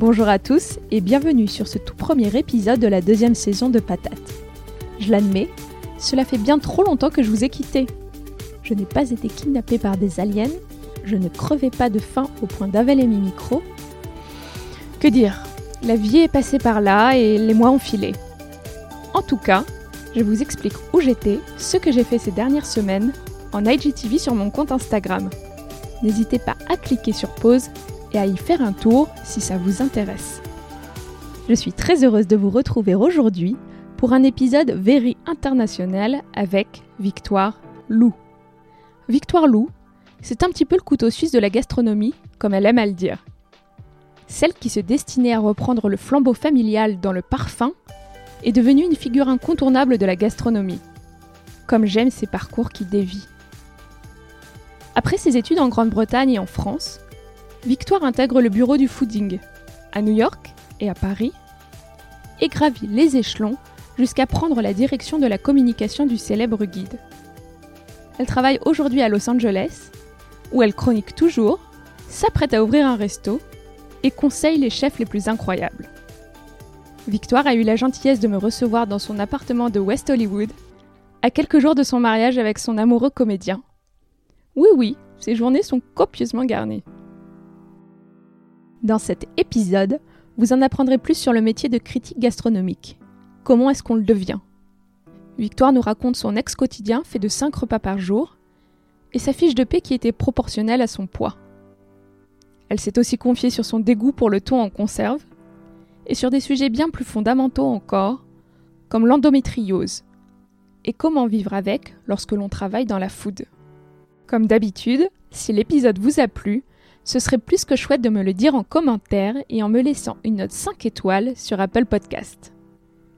Bonjour à tous et bienvenue sur ce tout premier épisode de la deuxième saison de Patate. Je l'admets, cela fait bien trop longtemps que je vous ai quitté. Je n'ai pas été kidnappée par des aliens, je ne crevais pas de faim au point d'avaler mes micros. Que dire La vie est passée par là et les mois ont filé. En tout cas, je vous explique où j'étais, ce que j'ai fait ces dernières semaines en IGTV sur mon compte Instagram. N'hésitez pas à cliquer sur pause et à y faire un tour si ça vous intéresse. Je suis très heureuse de vous retrouver aujourd'hui pour un épisode very international avec Victoire Lou. Victoire Lou, c'est un petit peu le couteau suisse de la gastronomie, comme elle aime à le dire. Celle qui se destinait à reprendre le flambeau familial dans le parfum est devenue une figure incontournable de la gastronomie. Comme j'aime ces parcours qui dévient. Après ses études en Grande-Bretagne et en France, Victoire intègre le bureau du fooding à New York et à Paris et gravit les échelons jusqu'à prendre la direction de la communication du célèbre guide. Elle travaille aujourd'hui à Los Angeles, où elle chronique toujours, s'apprête à ouvrir un resto et conseille les chefs les plus incroyables. Victoire a eu la gentillesse de me recevoir dans son appartement de West Hollywood, à quelques jours de son mariage avec son amoureux comédien. Oui, oui, ses journées sont copieusement garnies. Dans cet épisode, vous en apprendrez plus sur le métier de critique gastronomique. Comment est-ce qu'on le devient? Victoire nous raconte son ex-quotidien fait de 5 repas par jour et sa fiche de paix qui était proportionnelle à son poids. Elle s'est aussi confiée sur son dégoût pour le thon en conserve et sur des sujets bien plus fondamentaux encore, comme l'endométriose et comment vivre avec lorsque l'on travaille dans la food. Comme d'habitude, si l'épisode vous a plu, ce serait plus que chouette de me le dire en commentaire et en me laissant une note 5 étoiles sur Apple Podcast.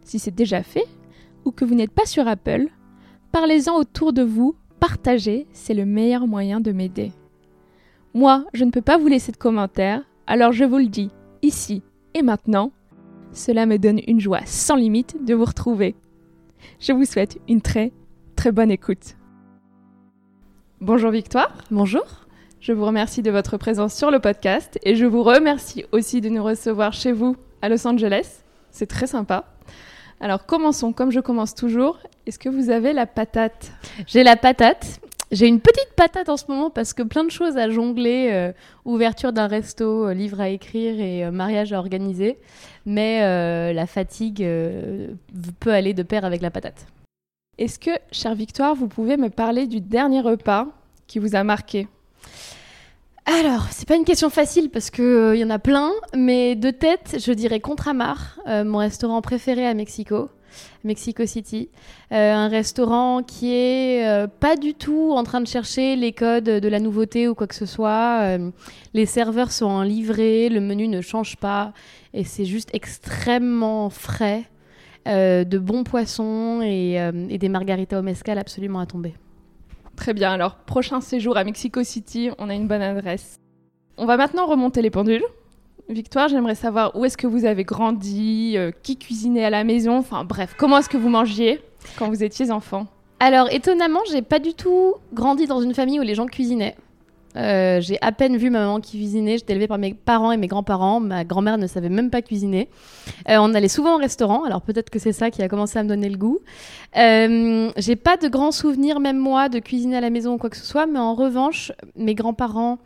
Si c'est déjà fait, ou que vous n'êtes pas sur Apple, parlez-en autour de vous, partagez, c'est le meilleur moyen de m'aider. Moi, je ne peux pas vous laisser de commentaires, alors je vous le dis, ici et maintenant, cela me donne une joie sans limite de vous retrouver. Je vous souhaite une très très bonne écoute. Bonjour Victoire. Bonjour. Je vous remercie de votre présence sur le podcast et je vous remercie aussi de nous recevoir chez vous à Los Angeles. C'est très sympa. Alors commençons, comme je commence toujours. Est-ce que vous avez la patate? J'ai la patate. J'ai une petite patate en ce moment parce que plein de choses à jongler. euh, ouverture d'un resto, euh, livre à écrire et euh, mariage à organiser. Mais la fatigue peut aller de pair avec la patate. Est-ce que, chère Victoire, vous pouvez me parler du dernier repas qui vous a marqué? Alors, c'est pas une question facile parce qu'il y en a plein, mais de tête, je dirais Contramar, euh, mon restaurant préféré à Mexico, Mexico City. Euh, un restaurant qui est euh, pas du tout en train de chercher les codes de la nouveauté ou quoi que ce soit. Euh, les serveurs sont en livrée, le menu ne change pas et c'est juste extrêmement frais. euh, de bons poissons et, euh, et des margaritas au mescal absolument à tomber. Très bien, alors prochain séjour à Mexico City, on a une bonne adresse. On va maintenant remonter les pendules. Victoire, j'aimerais savoir où est-ce que vous avez grandi, euh, qui cuisinait à la maison, enfin bref, comment est-ce que vous mangiez quand vous étiez enfant? Alors, étonnamment, j'ai pas du tout grandi dans une famille où les gens cuisinaient. Euh, j'ai à peine vu ma maman qui cuisinait. J'étais élevée par mes parents et mes grands-parents. Ma grand-mère ne savait même pas cuisiner. Euh, on allait souvent au restaurant. Alors peut-être que c'est ça qui a commencé à me donner le goût. Euh, j'ai pas de grands souvenirs, même moi, de cuisiner à la maison ou quoi que ce soit. Mais en revanche, mes grands-parents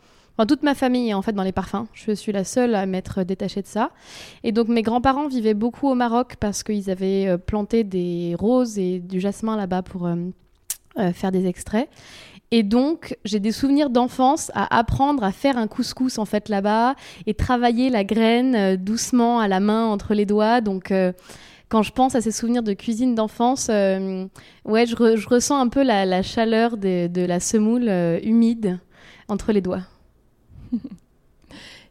toute ma famille est en fait dans les parfums. Je suis la seule à m'être détachée de ça. Et donc mes grands-parents vivaient beaucoup au Maroc parce qu'ils avaient euh, planté des roses et du jasmin là-bas pour faire des extraits. Et donc, j'ai des souvenirs d'enfance à apprendre à faire un couscous en fait là-bas et travailler la graine doucement à la main entre les doigts. Donc, quand je pense à ces souvenirs de cuisine d'enfance, ouais, je, ressens un peu la, chaleur de la semoule humide entre les doigts.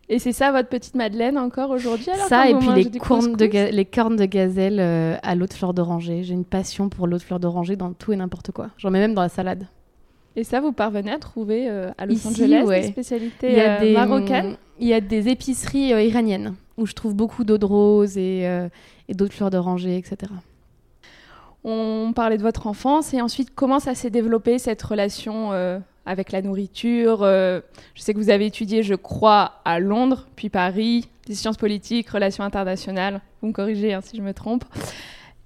Et c'est ça votre petite Madeleine encore aujourd'hui Ça et puis les cornes, de les cornes de gazelle euh, à l'eau de fleur d'oranger. J'ai une passion pour l'eau de fleur d'oranger dans tout et n'importe quoi. J'en mets même dans la salade. Et ça, vous parvenez à trouver euh, à Los Angeles des spécialités il y a euh, des, marocaines? Il y a des épiceries iraniennes où je trouve beaucoup d'eau de rose et, et d'eau de fleur d'oranger, etc. On parlait de votre enfance et ensuite comment ça s'est développé cette relation avec la nourriture. Euh, je sais que vous avez étudié, je crois, à Londres, puis Paris, des sciences politiques, relations internationales. Vous me corrigez hein, si je me trompe.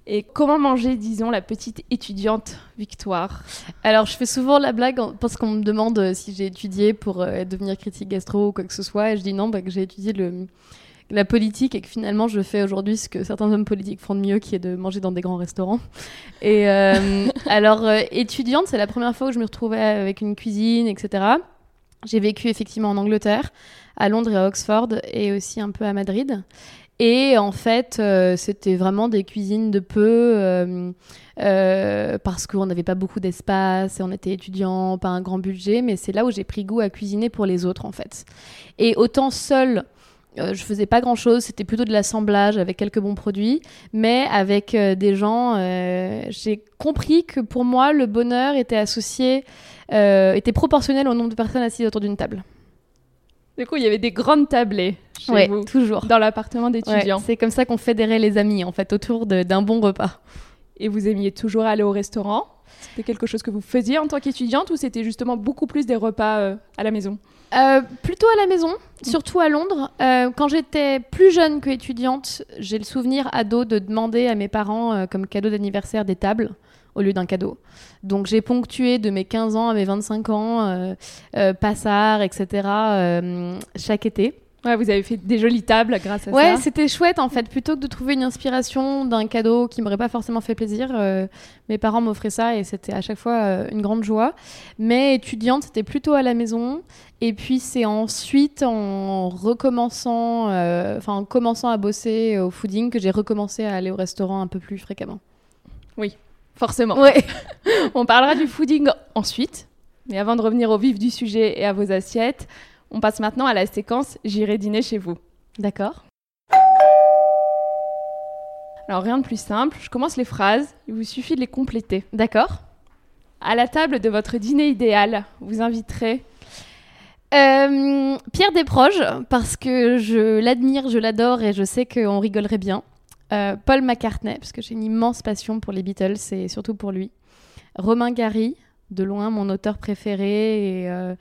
Et comment manger, disons, la petite étudiante Victoire? Alors, je fais souvent la blague parce qu'on me demande euh, si j'ai étudié pour euh, devenir critique gastro ou quoi que ce soit. Et je dis non, bah, que j'ai étudié le, la politique et que finalement je fais aujourd'hui ce que certains hommes politiques font de mieux, qui est de manger dans des grands restaurants. Et euh, alors, euh, étudiante, c'est la première fois où je me retrouvais avec une cuisine, etc. J'ai vécu effectivement en Angleterre, à Londres et à Oxford, et aussi un peu à Madrid. Et en fait, euh, c'était vraiment des cuisines de peu, parce qu'on n'avait pas beaucoup d'espace, et on était étudiant, pas un grand budget, mais c'est là où j'ai pris goût à cuisiner pour les autres, en fait. Et autant seul euh, je faisais pas grand chose, c'était plutôt de l'assemblage avec quelques bons produits, mais avec euh, des gens, euh, j'ai compris que pour moi, le bonheur était associé, était proportionnel au nombre de personnes assises autour d'une table. Du coup, il y avait des grandes tablées chez vous, toujours dans l'appartement d'étudiants. c'est comme ça qu'on fédérait les amis, en fait, autour d'un bon repas. Et vous aimiez toujours aller au restaurant? C'était quelque chose que vous faisiez en tant qu'étudiante ou c'était justement beaucoup plus des repas à la maison? Euh, plutôt à la maison, surtout à Londres. Euh, quand j'étais plus jeune que étudiante, j'ai le souvenir ado de demander à mes parents euh, comme cadeau d'anniversaire des tables au lieu d'un cadeau. Donc j'ai ponctué de mes 15 ans à mes 25 ans, passard, etc. chaque été. Ouais, vous avez fait des jolies tables grâce à ça. Ouais, c'était chouette en fait. Plutôt que de trouver une inspiration d'un cadeau qui m'aurait pas forcément fait plaisir, euh, mes parents m'offraient ça et c'était à chaque fois euh, une grande joie. Mais étudiante, c'était plutôt à la maison. Et puis c'est ensuite en recommençant, euh, enfin en commençant à bosser au fooding que j'ai recommencé à aller au restaurant un peu plus fréquemment. Oui, forcément. Ouais. On parlera du fooding ensuite. Mais avant de revenir au vif du sujet et à vos assiettes, on passe maintenant à la séquence J'irai dîner chez vous. D'accord. Alors rien de plus simple, je commence les phrases, il vous suffit de les compléter. D'accord. À la table de votre dîner idéal, vous inviterez euh, Pierre Desproges, parce que je l'admire, je l'adore et je sais qu'on rigolerait bien. Euh, Paul McCartney, parce que j'ai une immense passion pour les Beatles et surtout pour lui. Romain Gary, de loin mon auteur préféré et euh, euh,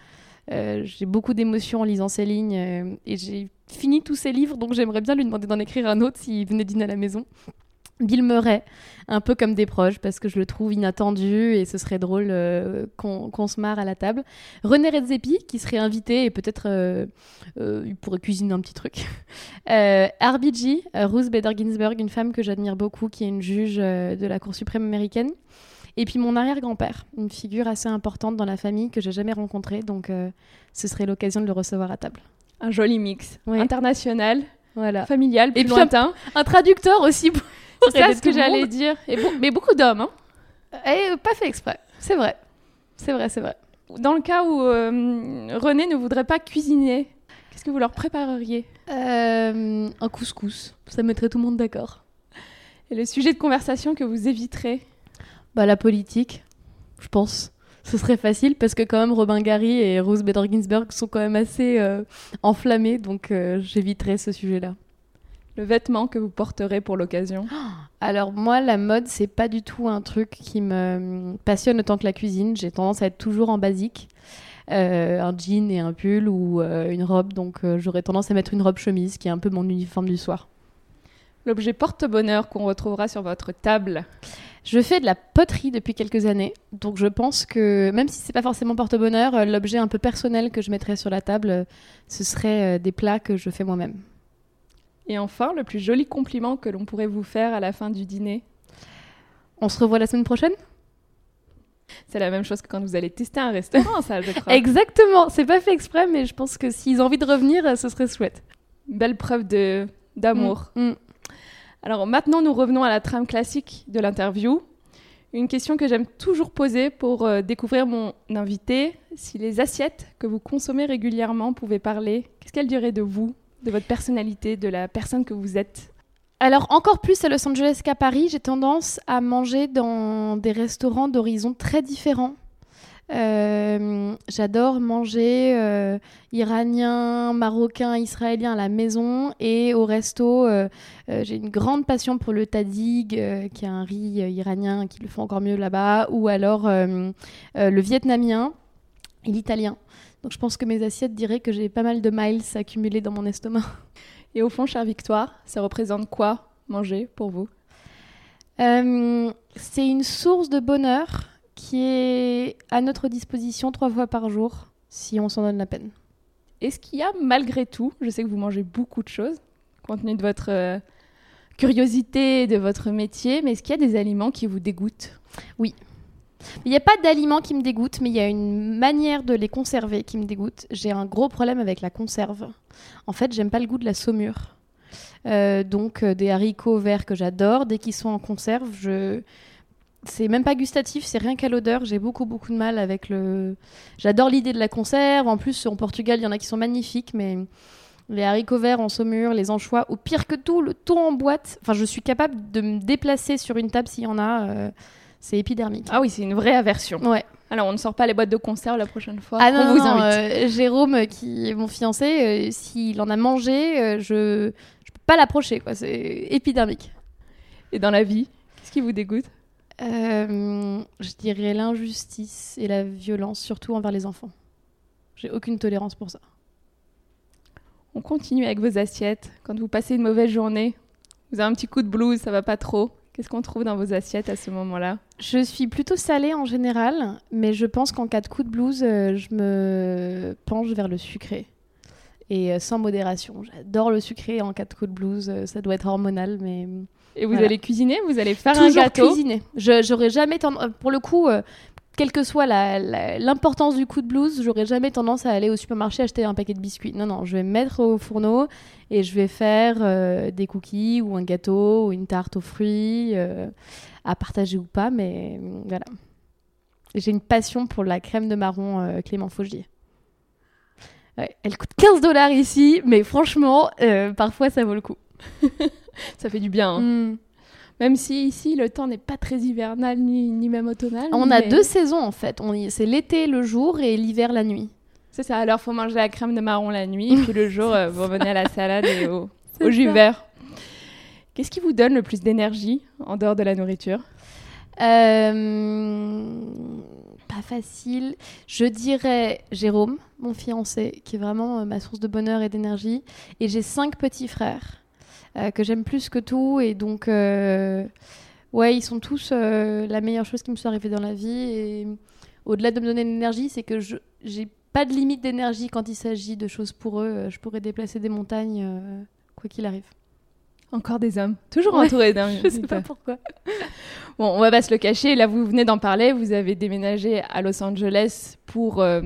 j'ai beaucoup d'émotions en lisant ces lignes euh, et j'ai fini tous ces livres, donc j'aimerais bien lui demander d'en écrire un autre s'il venait dîner à la maison. Bill Murray, un peu comme des proches, parce que je le trouve inattendu et ce serait drôle euh, qu'on se marre à la table. René Redzepi, qui serait invité et peut-être il pourrait cuisiner un petit truc. RBG, Ruth Bader Ginsburg, une femme que j'admire beaucoup, qui est une juge de la Cour suprême américaine. Et puis mon arrière-grand-père, une figure assez importante dans la famille que j'ai jamais rencontrée, donc euh, ce serait l'occasion de le recevoir à table. Un joli mix, international, voilà. familial, plus et lointain. un, traducteur aussi. C'est ça ce que j'allais dire. Et mais beaucoup d'hommes. Hein. Et pas fait exprès. C'est vrai. C'est vrai, c'est vrai. Dans le cas où euh, René ne voudrait pas cuisiner, qu'est-ce que vous leur prépareriez? Euh, Un couscous. Ça mettrait tout le monde d'accord. Et le sujet de conversation que vous éviterez? Bah, La politique, je pense. Ce serait facile parce que quand même Robin Gary et Rose Bader Ginsburg sont quand même assez euh, enflammés, donc euh, j'éviterai ce sujet-là. Le vêtement que vous porterez pour l'occasion Alors moi, la mode, c'est pas du tout un truc qui me passionne autant que la cuisine. J'ai tendance à être toujours en basique. Euh, un jean et un pull ou une robe, donc j'aurais tendance à mettre une robe chemise qui est un peu mon uniforme du soir. L'objet porte-bonheur qu'on retrouvera sur votre table Je fais de la poterie depuis quelques années, donc je pense que même si c'est pas forcément porte-bonheur, euh, l'objet un peu personnel que je mettrais sur la table, euh, ce serait euh, des plats que je fais moi-même. Et enfin, le plus joli compliment que l'on pourrait vous faire à la fin du dîner? On se revoit la semaine prochaine? C'est la même chose que quand vous allez tester un restaurant, ça, je crois. Exactement, c'est pas fait exprès, mais je pense que s'ils ont envie de revenir, ce serait chouette. Belle preuve de d'amour. Mm, mm. Alors maintenant, nous revenons à la trame classique de l'interview. Une question que j'aime toujours poser pour euh, découvrir mon invité. Si les assiettes que vous consommez régulièrement pouvaient parler, qu'est-ce qu'elles diraient de vous, de votre personnalité, de la personne que vous êtes? Alors encore plus à Los Angeles qu'à Paris, j'ai tendance à manger dans des restaurants d'horizons très différents. Euh, J'adore manger euh, iranien, marocain, israélien à la maison et au resto. euh, J'ai une grande passion pour le tadig, qui est un riz iranien qui le font encore mieux là-bas, ou alors le vietnamien et l'italien. Donc je pense que mes assiettes diraient que j'ai pas mal de miles accumulés dans mon estomac. Et au fond, chère Victoire, ça représente quoi manger pour vous? Euh, c'est une source de bonheur qui est à notre disposition trois fois par jour si on s'en donne la peine. Est-ce qu'il y a malgré tout, je sais que vous mangez beaucoup de choses, compte tenu de votre euh, curiosité, de votre métier, mais est-ce qu'il y a des aliments qui vous dégoûtent? Il n'y a pas d'aliments qui me dégoûtent, mais il y a une manière de les conserver qui me dégoûte. J'ai un gros problème avec la conserve. En fait, j'aime pas le goût de la saumure. Euh, donc euh, des haricots verts que j'adore, dès qu'ils sont en conserve, je c'est même pas gustatif, c'est rien qu'à l'odeur. J'ai beaucoup beaucoup de mal avec le. J'adore l'idée de la conserve. En plus, en Portugal, il y en a qui sont magnifiques, mais les haricots verts en saumure, les anchois, ou pire que tout, le thon en boîte. Enfin, je suis capable de me déplacer sur une table s'il y en a. euh, c'est épidermique. Ah oui, c'est une vraie aversion. Ouais. Alors, on ne sort pas les boîtes de conserve la prochaine fois. Ah on non, vous non, invite. euh, Jérôme, euh, qui est mon fiancé, euh, s'il en a mangé, je je peux pas l'approcher. C'est épidermique. Et dans la vie, qu'est-ce qui vous dégoûte? Euh, je dirais l'injustice et la violence, surtout envers les enfants. J'ai aucune tolérance pour ça. On continue avec vos assiettes. Quand vous passez une mauvaise journée, vous avez un petit coup de blues, ça va pas trop. Qu'est-ce qu'on trouve dans vos assiettes à ce moment-là? Je suis plutôt salée en général, mais je pense qu'en cas de coup de blues, euh, je me penche vers le sucré. Et euh, sans modération. J'adore le sucré en cas de coup de blues. euh, ça doit être hormonal, mais Et vous Voilà. allez cuisiner Vous allez faire toujours un gâteau cuisiner. Je- J'aurais jamais tendance, pour le coup, euh, quelle que soit l'importance du coup de blues, j'aurais jamais tendance à aller au supermarché acheter un paquet de biscuits. Non, non, je vais me mettre au fourneau et je vais faire euh, des cookies ou un gâteau ou une tarte aux fruits, euh, à partager ou pas, mais euh, voilà. J'ai une passion pour la crème de marron euh, Clément Faugier. Ouais, elle coûte 15 dollars ici, mais franchement, euh, parfois ça vaut le coup. Ça fait du bien. hein. Mm. Même si ici, le temps n'est pas très hivernal ni, ni même automnal. On a deux saisons en fait. On y- C'est l'été le jour et l'hiver la nuit. C'est ça. Alors, faut manger la crème de marron la nuit. et puis le jour, euh, vous revenez à la salade et au, au jus vert. Qu'est-ce qui vous donne le plus d'énergie en dehors de la nourriture? Euh, Pas facile. Je dirais Jérôme, mon fiancé, qui est vraiment euh, ma source de bonheur et d'énergie. Et j'ai cinq petits frères que j'aime plus que tout. Et donc, euh, ouais, ils sont tous euh, la meilleure chose qui me soit arrivée dans la vie. Et au-delà de me donner de l'énergie, c'est que je j'ai pas de limite d'énergie quand il s'agit de choses pour eux. Euh, Je pourrais déplacer des montagnes, euh, quoi qu'il arrive. Encore des hommes. Toujours Ouais, entouré d'hommes. Je sais pas pourquoi. Bon, on va pas se le cacher. Là, vous venez d'en parler. Vous avez déménagé à Los Angeles pour, euh,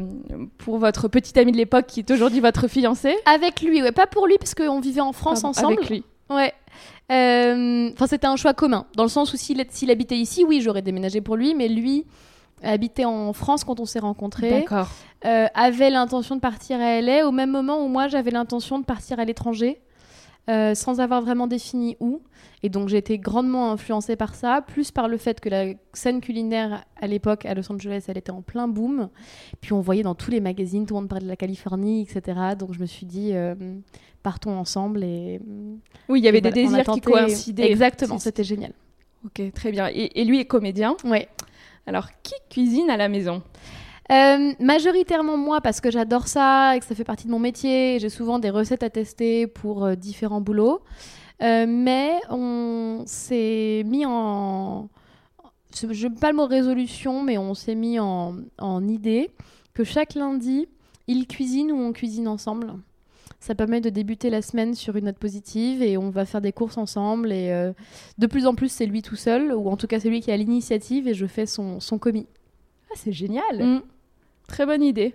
pour votre petit ami de l'époque qui est aujourd'hui votre fiancé. Avec lui, ouais, pas pour lui parce qu'on vivait en France Pardon, ensemble. Avec lui. Ouais. Euh, Enfin, c'était un choix commun. Dans le sens où s'il habitait ici, oui, j'aurais déménagé pour lui, mais lui habitait en France quand on s'est rencontrés, D'accord. euh, avait l'intention de partir à LA au même moment où moi j'avais l'intention de partir à l'étranger, euh, sans avoir vraiment défini où. Et donc j'ai été grandement influencée par ça, plus par le fait que la scène culinaire à l'époque à Los Angeles, elle était en plein boom. Puis on voyait dans tous les magazines, tout le monde parlait de la Californie, etc. Donc je me suis dit, euh, partons ensemble et Oui, il y avait des voilà, désirs qui coïncidaient. Exactement, c'était génial. Ok, très bien. Et, et lui est comédien. Ouais. Alors, qui cuisine à la maison? Euh, majoritairement moi parce que j'adore ça et que ça fait partie de mon métier. J'ai souvent des recettes à tester pour euh, différents boulots. Euh, mais on s'est mis en, je pas le mot résolution, mais on s'est mis en, en idée que chaque lundi, il cuisine ou on cuisine ensemble. Ça permet de débuter la semaine sur une note positive et on va faire des courses ensemble. Et de plus en plus, c'est lui tout seul, ou en tout cas, c'est lui qui a l'initiative et je fais son, son commis. Ah, c'est génial! Mm. Très bonne idée.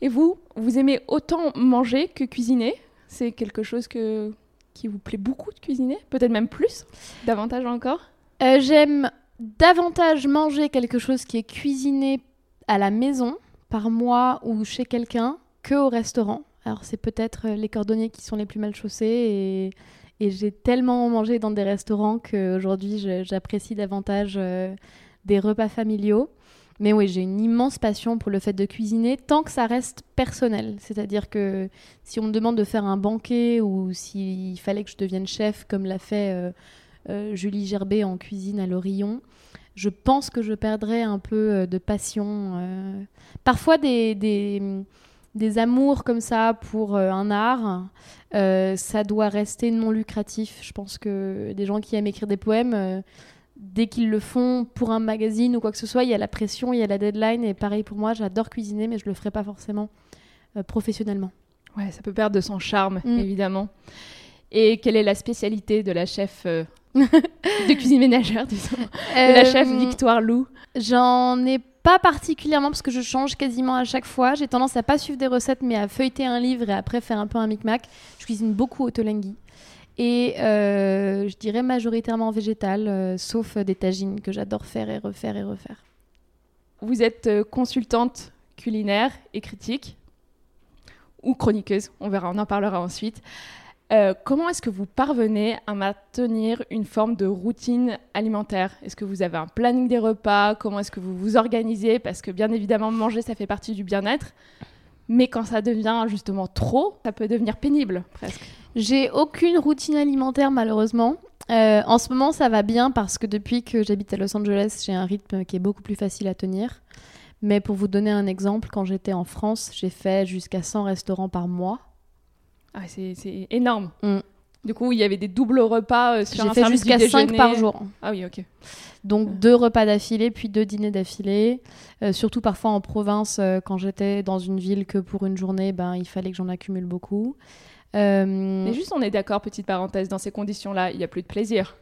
Et vous, vous aimez autant manger que cuisiner? C'est quelque chose qui vous plaît beaucoup de cuisiner? Peut-être même plus? Davantage encore? Euh, J'aime davantage manger quelque chose qui est cuisiné à la maison, par moi ou chez quelqu'un, que au restaurant. Alors c'est peut-être euh, les cordonniers qui sont les plus mal chaussés et, j'ai tellement mangé dans des restaurants qu'aujourd'hui j'apprécie davantage euh, des repas familiaux. Mais oui, j'ai une immense passion pour le fait de cuisiner tant que ça reste personnel. C'est-à-dire que si on me demande de faire un banquet ou s'il fallait que je devienne chef comme l'a fait euh, euh, Julie Gerbet en cuisine à l'Orillon, je pense que je perdrais un peu euh, de passion. Parfois, des, des, des amours comme ça pour un art, ça doit rester non lucratif. Je pense que des gens qui aiment écrire des poèmes, dès qu'ils le font pour un magazine ou quoi que ce soit, il y a la pression, il y a la deadline. Et pareil pour moi, j'adore cuisiner, mais je le ferai pas forcément euh, professionnellement. Ouais, ça peut perdre de son charme, Mm. évidemment. Et quelle est la spécialité de la chef euh, de cuisine ménagère, disons De la chef Euh, Victoire Lou? J'en ai pas particulièrement parce que je change quasiment à chaque fois. J'ai tendance à pas suivre des recettes mais à feuilleter un livre et après faire un peu un micmac. Je cuisine beaucoup au tolenghi. Et euh, je dirais majoritairement végétal, euh, sauf euh, des tagines que j'adore faire et refaire et refaire. Vous êtes consultante culinaire et critique, ou chroniqueuse, on verra, on en parlera ensuite. Comment est-ce que vous parvenez à maintenir une forme de routine alimentaire? Est-ce que vous avez un planning des repas? Comment est-ce que vous vous organisez? Parce que bien évidemment, manger, ça fait partie du bien-être. Mais quand ça devient justement trop, ça peut devenir pénible presque. J'ai aucune routine alimentaire malheureusement. Euh, en ce moment, ça va bien parce que depuis que j'habite à Los Angeles, j'ai un rythme qui est beaucoup plus facile à tenir. Mais pour vous donner un exemple, quand j'étais en France, j'ai fait jusqu'à 100 restaurants par mois. Ah, c'est c'est énorme. Mm. Du coup, il y avait des doubles repas euh, sur un service jusqu'à 5 déjeuner. par jour. Ah oui, ok. Donc Ouais. deux repas d'affilée, puis deux dîners d'affilée. Euh, surtout parfois en province, euh, quand j'étais dans une ville que pour une journée, ben, il fallait que j'en accumule beaucoup. Euh, Mais juste, on est d'accord, petite parenthèse, dans ces conditions-là, il n'y a plus de plaisir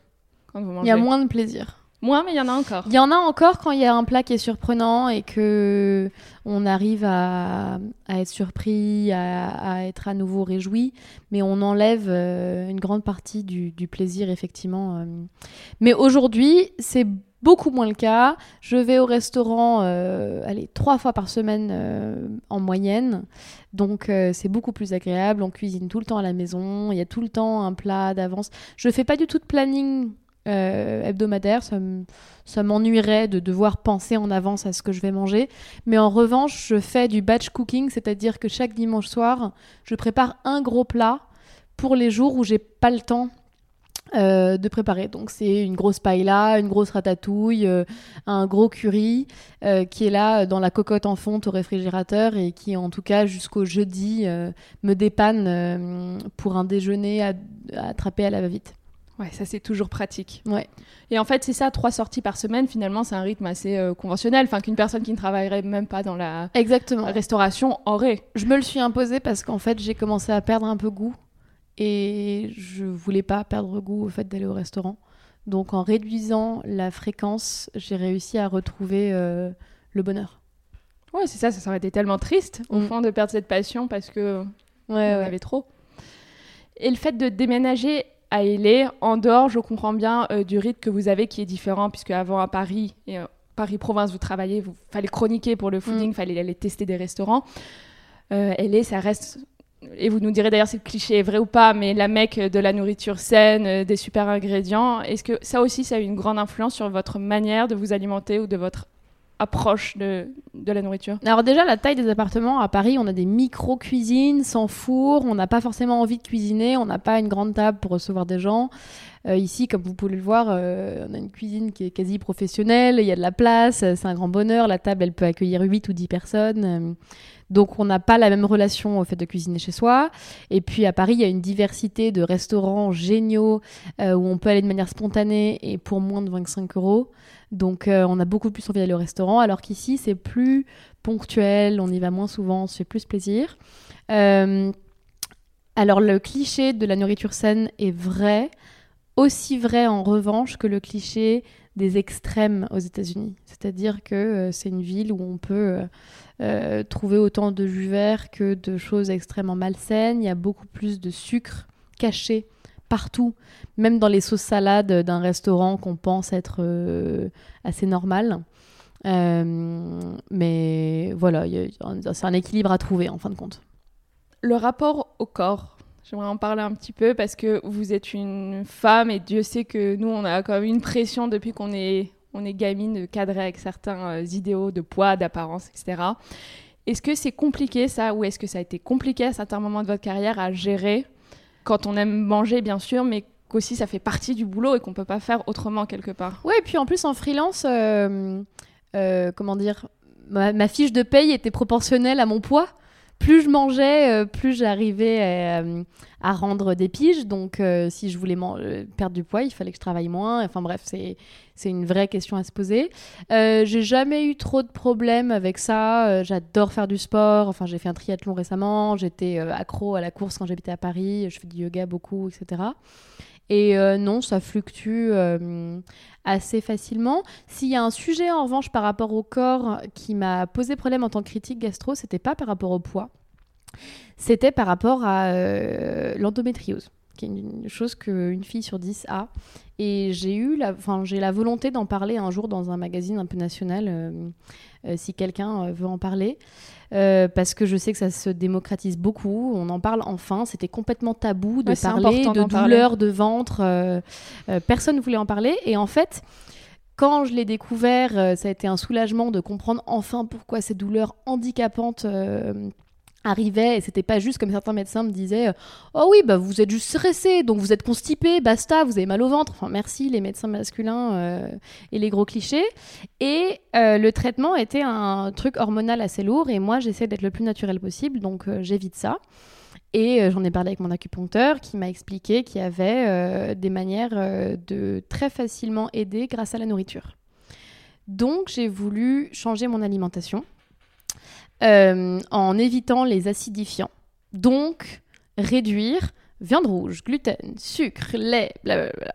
quand vous mangez. il y a moins de plaisir. Moins, mais il y en a encore. Il y en a encore quand il y a un plat qui est surprenant et que on arrive à, être surpris, à, être à nouveau réjoui, mais on enlève euh, une grande partie du, plaisir effectivement. euh. Mais aujourd'hui, c'est beaucoup moins le cas. Je vais au restaurant, euh, allez, trois fois par semaine en moyenne, donc c'est beaucoup plus agréable. On cuisine tout le temps à la maison, il y a tout le temps un plat d'avance. Je fais pas du tout de planning euh, hebdomadaire, ça me- ça m'ennuierait de devoir penser en avance à ce que je vais manger. Mais en revanche, je fais du batch cooking, c'est-à-dire que chaque dimanche soir, je prépare un gros plat pour les jours où j'ai pas le temps euh, de préparer. Donc c'est une grosse paella, une grosse ratatouille, euh, un gros curry qui est là dans la cocotte en fonte au réfrigérateur et qui en tout cas jusqu'au jeudi me dépanne pour un déjeuner à attraper à la va-vite. Ouais, ça c'est toujours pratique. Ouais. Et en fait, c'est ça, trois sorties par semaine, finalement, c'est un rythme assez euh, conventionnel, enfin qu'une personne qui ne travaillerait même pas dans la Exactement. restauration aurait. Je me le suis imposé parce qu'en fait, j'ai commencé à perdre un peu goût et je voulais pas perdre goût au fait d'aller au restaurant. Donc, en réduisant la fréquence, j'ai réussi à retrouver euh, le bonheur. Ouais, c'est ça, ça aurait été tellement triste, au Mm. fond, de perdre cette passion parce que Ouais, on ouais. avait trop. Et le fait de déménager à LA, en dehors, je comprends bien euh, du rythme que vous avez qui est différent, puisque avant à Paris, et euh, Paris-Province, vous travaillez, vous fallait chroniquer pour le fooding, Mm. fallait aller tester des restaurants. Euh, LA, ça reste, et vous nous direz d'ailleurs si le cliché est vrai ou pas, mais la mecque de la nourriture saine, euh, des super ingrédients. Est-ce que ça aussi, ça a eu une grande influence sur votre manière de vous alimenter ou de votre approche de, la nourriture? Alors déjà, la taille des appartements à Paris, on a des micro-cuisines sans four, on n'a pas forcément envie de cuisiner, on n'a pas une grande table pour recevoir des gens. Euh, ici, comme vous pouvez le voir, euh, on a une cuisine qui est quasi professionnelle, il y a de la place, c'est un grand bonheur. La table, elle peut accueillir 8 ou 10 personnes. Donc on n'a pas la même relation au fait de cuisiner chez soi. Et puis à Paris, il y a une diversité de restaurants géniaux où on peut aller de manière spontanée et pour moins de 25 euros. Donc on a beaucoup plus envie d'aller au restaurant, alors qu'ici c'est plus ponctuel, on y va moins souvent, on se fait plus plaisir. alors le cliché de la nourriture saine est vrai, aussi vrai en revanche que le cliché des extrêmes aux États-Unis. C'est-à-dire que euh, c'est une ville où on peut euh, euh, trouver autant de jus vert que de choses extrêmement malsaines. Il y a beaucoup plus de sucre caché partout, même dans les sauces salades d'un restaurant qu'on pense être assez normal. mais voilà, c'est un équilibre à trouver en fin de compte. Le rapport au corps, J'aimerais en parler un petit peu parce que vous êtes une femme et Dieu sait que nous, on a quand même une pression depuis qu'on est, on est gamine de cadrer avec certains euh, idéaux de poids, d'apparence, etc. Est-ce que c'est compliqué ça ou est-ce que ça a été compliqué à certains moments de votre carrière à gérer quand on aime manger, bien sûr, mais qu'aussi ça fait partie du boulot et qu'on peut pas faire autrement quelque part. Ouais, et puis en plus en freelance, euh, euh, comment dire, ma, fiche de paye était proportionnelle à mon poids plus je mangeais, euh, plus j'arrivais euh, à, rendre des piges. Donc, euh, si je voulais perdre du poids, il fallait que je travaille moins. Enfin bref, c'est c'est une vraie question à se poser. j'ai jamais eu trop de problèmes avec ça. J'adore faire du sport. Enfin, j'ai fait un triathlon récemment. J'étais accro à la course quand j'habitais à Paris. Je fais du yoga beaucoup, etc. Et non, ça fluctue assez facilement. S'il y a un sujet en revanche par rapport au corps qui m'a posé problème en tant que critique gastro, c'était pas par rapport au poids, c'était par rapport à euh, l'endométriose qui est une chose qu'une fille sur dix a. Et j'ai eu la, j'ai la volonté d'en parler un jour dans un magazine un peu national, euh, euh, si quelqu'un veut en parler. Euh, parce que je sais que ça se démocratise beaucoup. On en parle enfin. C'était complètement tabou de parler de douleurs de ventre. Euh, euh, personne ne voulait en parler. Et en fait, quand je l'ai découvert, ça a été un soulagement de comprendre enfin pourquoi ces douleurs handicapantes arrivait et c'était pas juste comme certains médecins me disaient oh oui bah vous êtes juste stressé donc vous êtes constipé basta vous avez mal au ventre. Enfin merci les médecins masculins euh, et les gros clichés. Et euh, le traitement était un truc hormonal assez lourd et moi j'essaie d'être le plus naturel possible donc euh, j'évite ça. Et j'en ai parlé avec mon acupuncteur qui m'a expliqué qu'il y avait des manières de très facilement aider grâce à la nourriture. Donc j'ai voulu changer mon alimentation euh, en évitant les acidifiants. Donc, réduire viande rouge, gluten, sucre, lait, blablabla.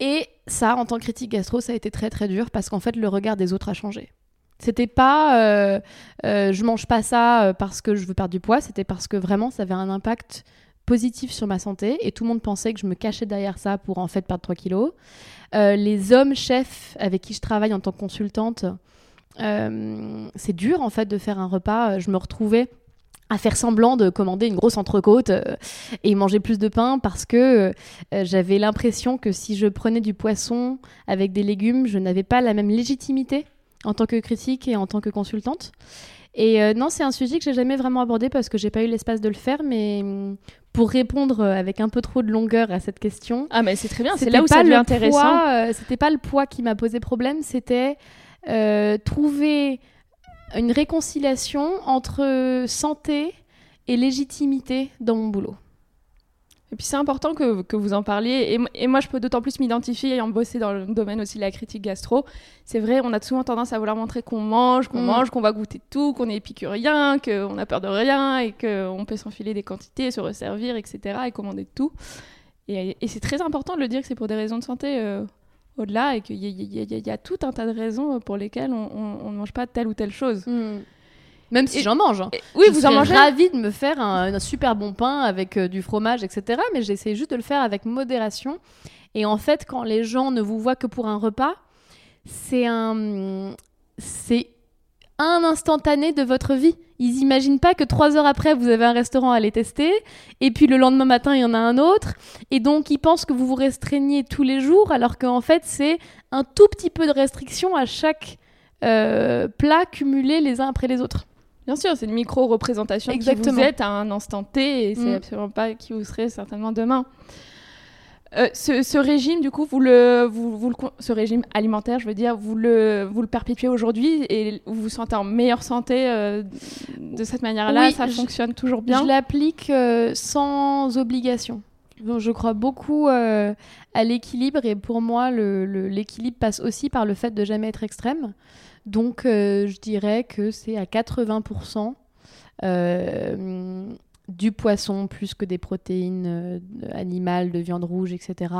Et ça, en tant que critique gastro, ça a été très très dur parce qu'en fait, le regard des autres a changé. C'était pas euh, euh, je mange pas ça parce que je veux perdre du poids, c'était parce que vraiment ça avait un impact positif sur ma santé et tout le monde pensait que je me cachais derrière ça pour en fait perdre 3 kilos. les hommes chefs avec qui je travaille en tant que consultante c'est dur en fait de faire un repas. Je me retrouvais à faire semblant de commander une grosse entrecôte euh, et manger plus de pain parce que euh, j'avais l'impression que si je prenais du poisson avec des légumes, je n'avais pas la même légitimité en tant que critique et en tant que consultante. Et non, c'est un sujet que j'ai jamais vraiment abordé parce que j'ai pas eu l'espace de le faire, mais hum, pour répondre avec un peu trop de longueur à cette question. Ah, mais c'est très bien, c'est là où ça devient intéressant. c'était pas le poids qui m'a posé problème, c'était euh, trouver une réconciliation entre santé et légitimité dans mon boulot. Et puis c'est important que, que, vous en parliez. Et, et moi, je peux d'autant plus m'identifier ayant bossé dans le domaine aussi de la critique gastro. C'est vrai, on a souvent tendance à vouloir montrer qu'on mange, qu'on mm. mange, qu'on va goûter tout, qu'on est épicurien, qu'on a peur de rien et qu'on peut s'enfiler des quantités, se resservir, etc. et commander tout. Et, et c'est très important de le dire que c'est pour des raisons de santé. Euh, au-delà et qu'il y, a tout un tas de raisons pour lesquelles on ne mange pas telle ou telle chose. Hmm. Même si j'en mange. Hein. oui, vous en mangez. ravie de me faire un, super bon pain avec euh, du fromage, etc. Mais j'essaie juste de le faire avec modération. Et en fait, quand les gens ne vous voient que pour un repas, c'est un, c'est un instantané de votre vie. Ils imaginent pas que trois heures après, vous avez un restaurant à aller tester, et puis le lendemain matin, il y en a un autre, et donc ils pensent que vous vous restreignez tous les jours, alors qu'en fait, c'est un tout petit peu de restriction à chaque euh, plat cumulé les uns après les autres. Bien sûr, c'est une micro-représentation qui vous êtes à un instant T, et c'est mm. absolument pas qui vous serez certainement demain. Euh, ce, régime, du coup, vous le, vous, vous le, ce régime alimentaire, je veux dire, vous le, vous le perpétuez aujourd'hui et vous vous sentez en meilleure santé euh, de cette manière-là? Ça fonctionne toujours bien? Je l'applique euh, sans obligation. Donc, je crois beaucoup à l'équilibre et pour moi, l'équilibre passe aussi par le fait de jamais être extrême. Donc, je dirais que c'est à 80% du poisson plus que des protéines euh, animales, de viande rouge, etc.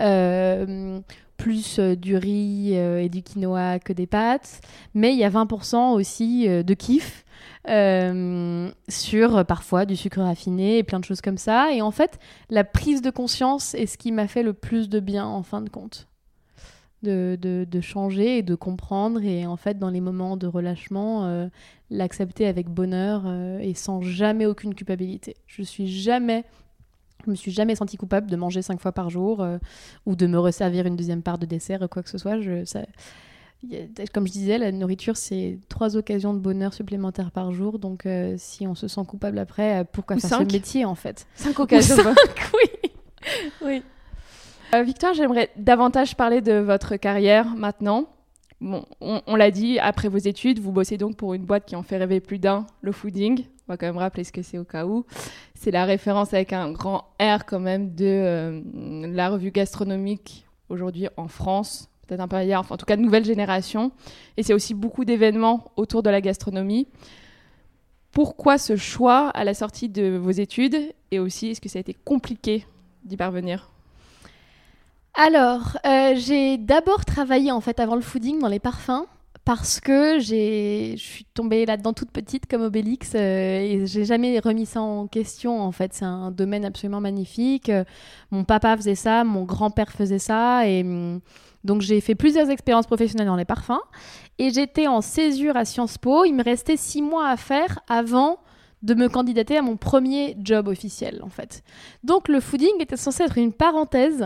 Euh, plus euh, du riz et du quinoa que des pâtes. Mais il y a 20% aussi de kiff. sur parfois du sucre raffiné et plein de choses comme ça. Et en fait, la prise de conscience est ce qui m'a fait le plus de bien en fin de compte de, changer et de comprendre et en fait dans les moments de relâchement euh, l'accepter avec bonheur euh, et sans jamais aucune culpabilité. Je suis jamais je me suis jamais senti coupable de manger cinq fois par jour euh, ou de me resservir une deuxième part de dessert ou quoi que ce soit. Je, ça, comme je disais, la nourriture, c'est trois occasions de bonheur supplémentaires par jour. Donc, si on se sent coupable après, pourquoi faire ce métier en fait? Cinq occasions. Cinq, oui. oui. Euh, Victoire, j'aimerais davantage parler de votre carrière maintenant. On, l'a dit, après vos études, vous bossez donc pour une boîte qui en fait rêver plus d'un, le fooding. On va quand même rappeler ce que c'est au cas où. C'est la référence avec un grand R quand même de euh, la revue gastronomique aujourd'hui en France, peut-être un peu ailleurs, enfin en tout cas de nouvelle génération. Et c'est aussi beaucoup d'événements autour de la gastronomie. Pourquoi ce choix à la sortie de vos études? Et aussi, est-ce que ça a été compliqué d'y parvenir? Alors, euh, j'ai d'abord travaillé en fait avant le fooding dans les parfums parce que je suis tombée là-dedans toute petite comme Obélix euh, et j'ai jamais remis ça en question. En fait, c'est un domaine absolument magnifique. mon papa faisait ça, mon grand-père faisait ça et hum, donc j'ai fait plusieurs expériences professionnelles dans les parfums et j'étais en césure à Sciences Po. Il me restait six mois à faire avant de me candidater à mon premier job officiel en fait. Donc le fooding était censé être une parenthèse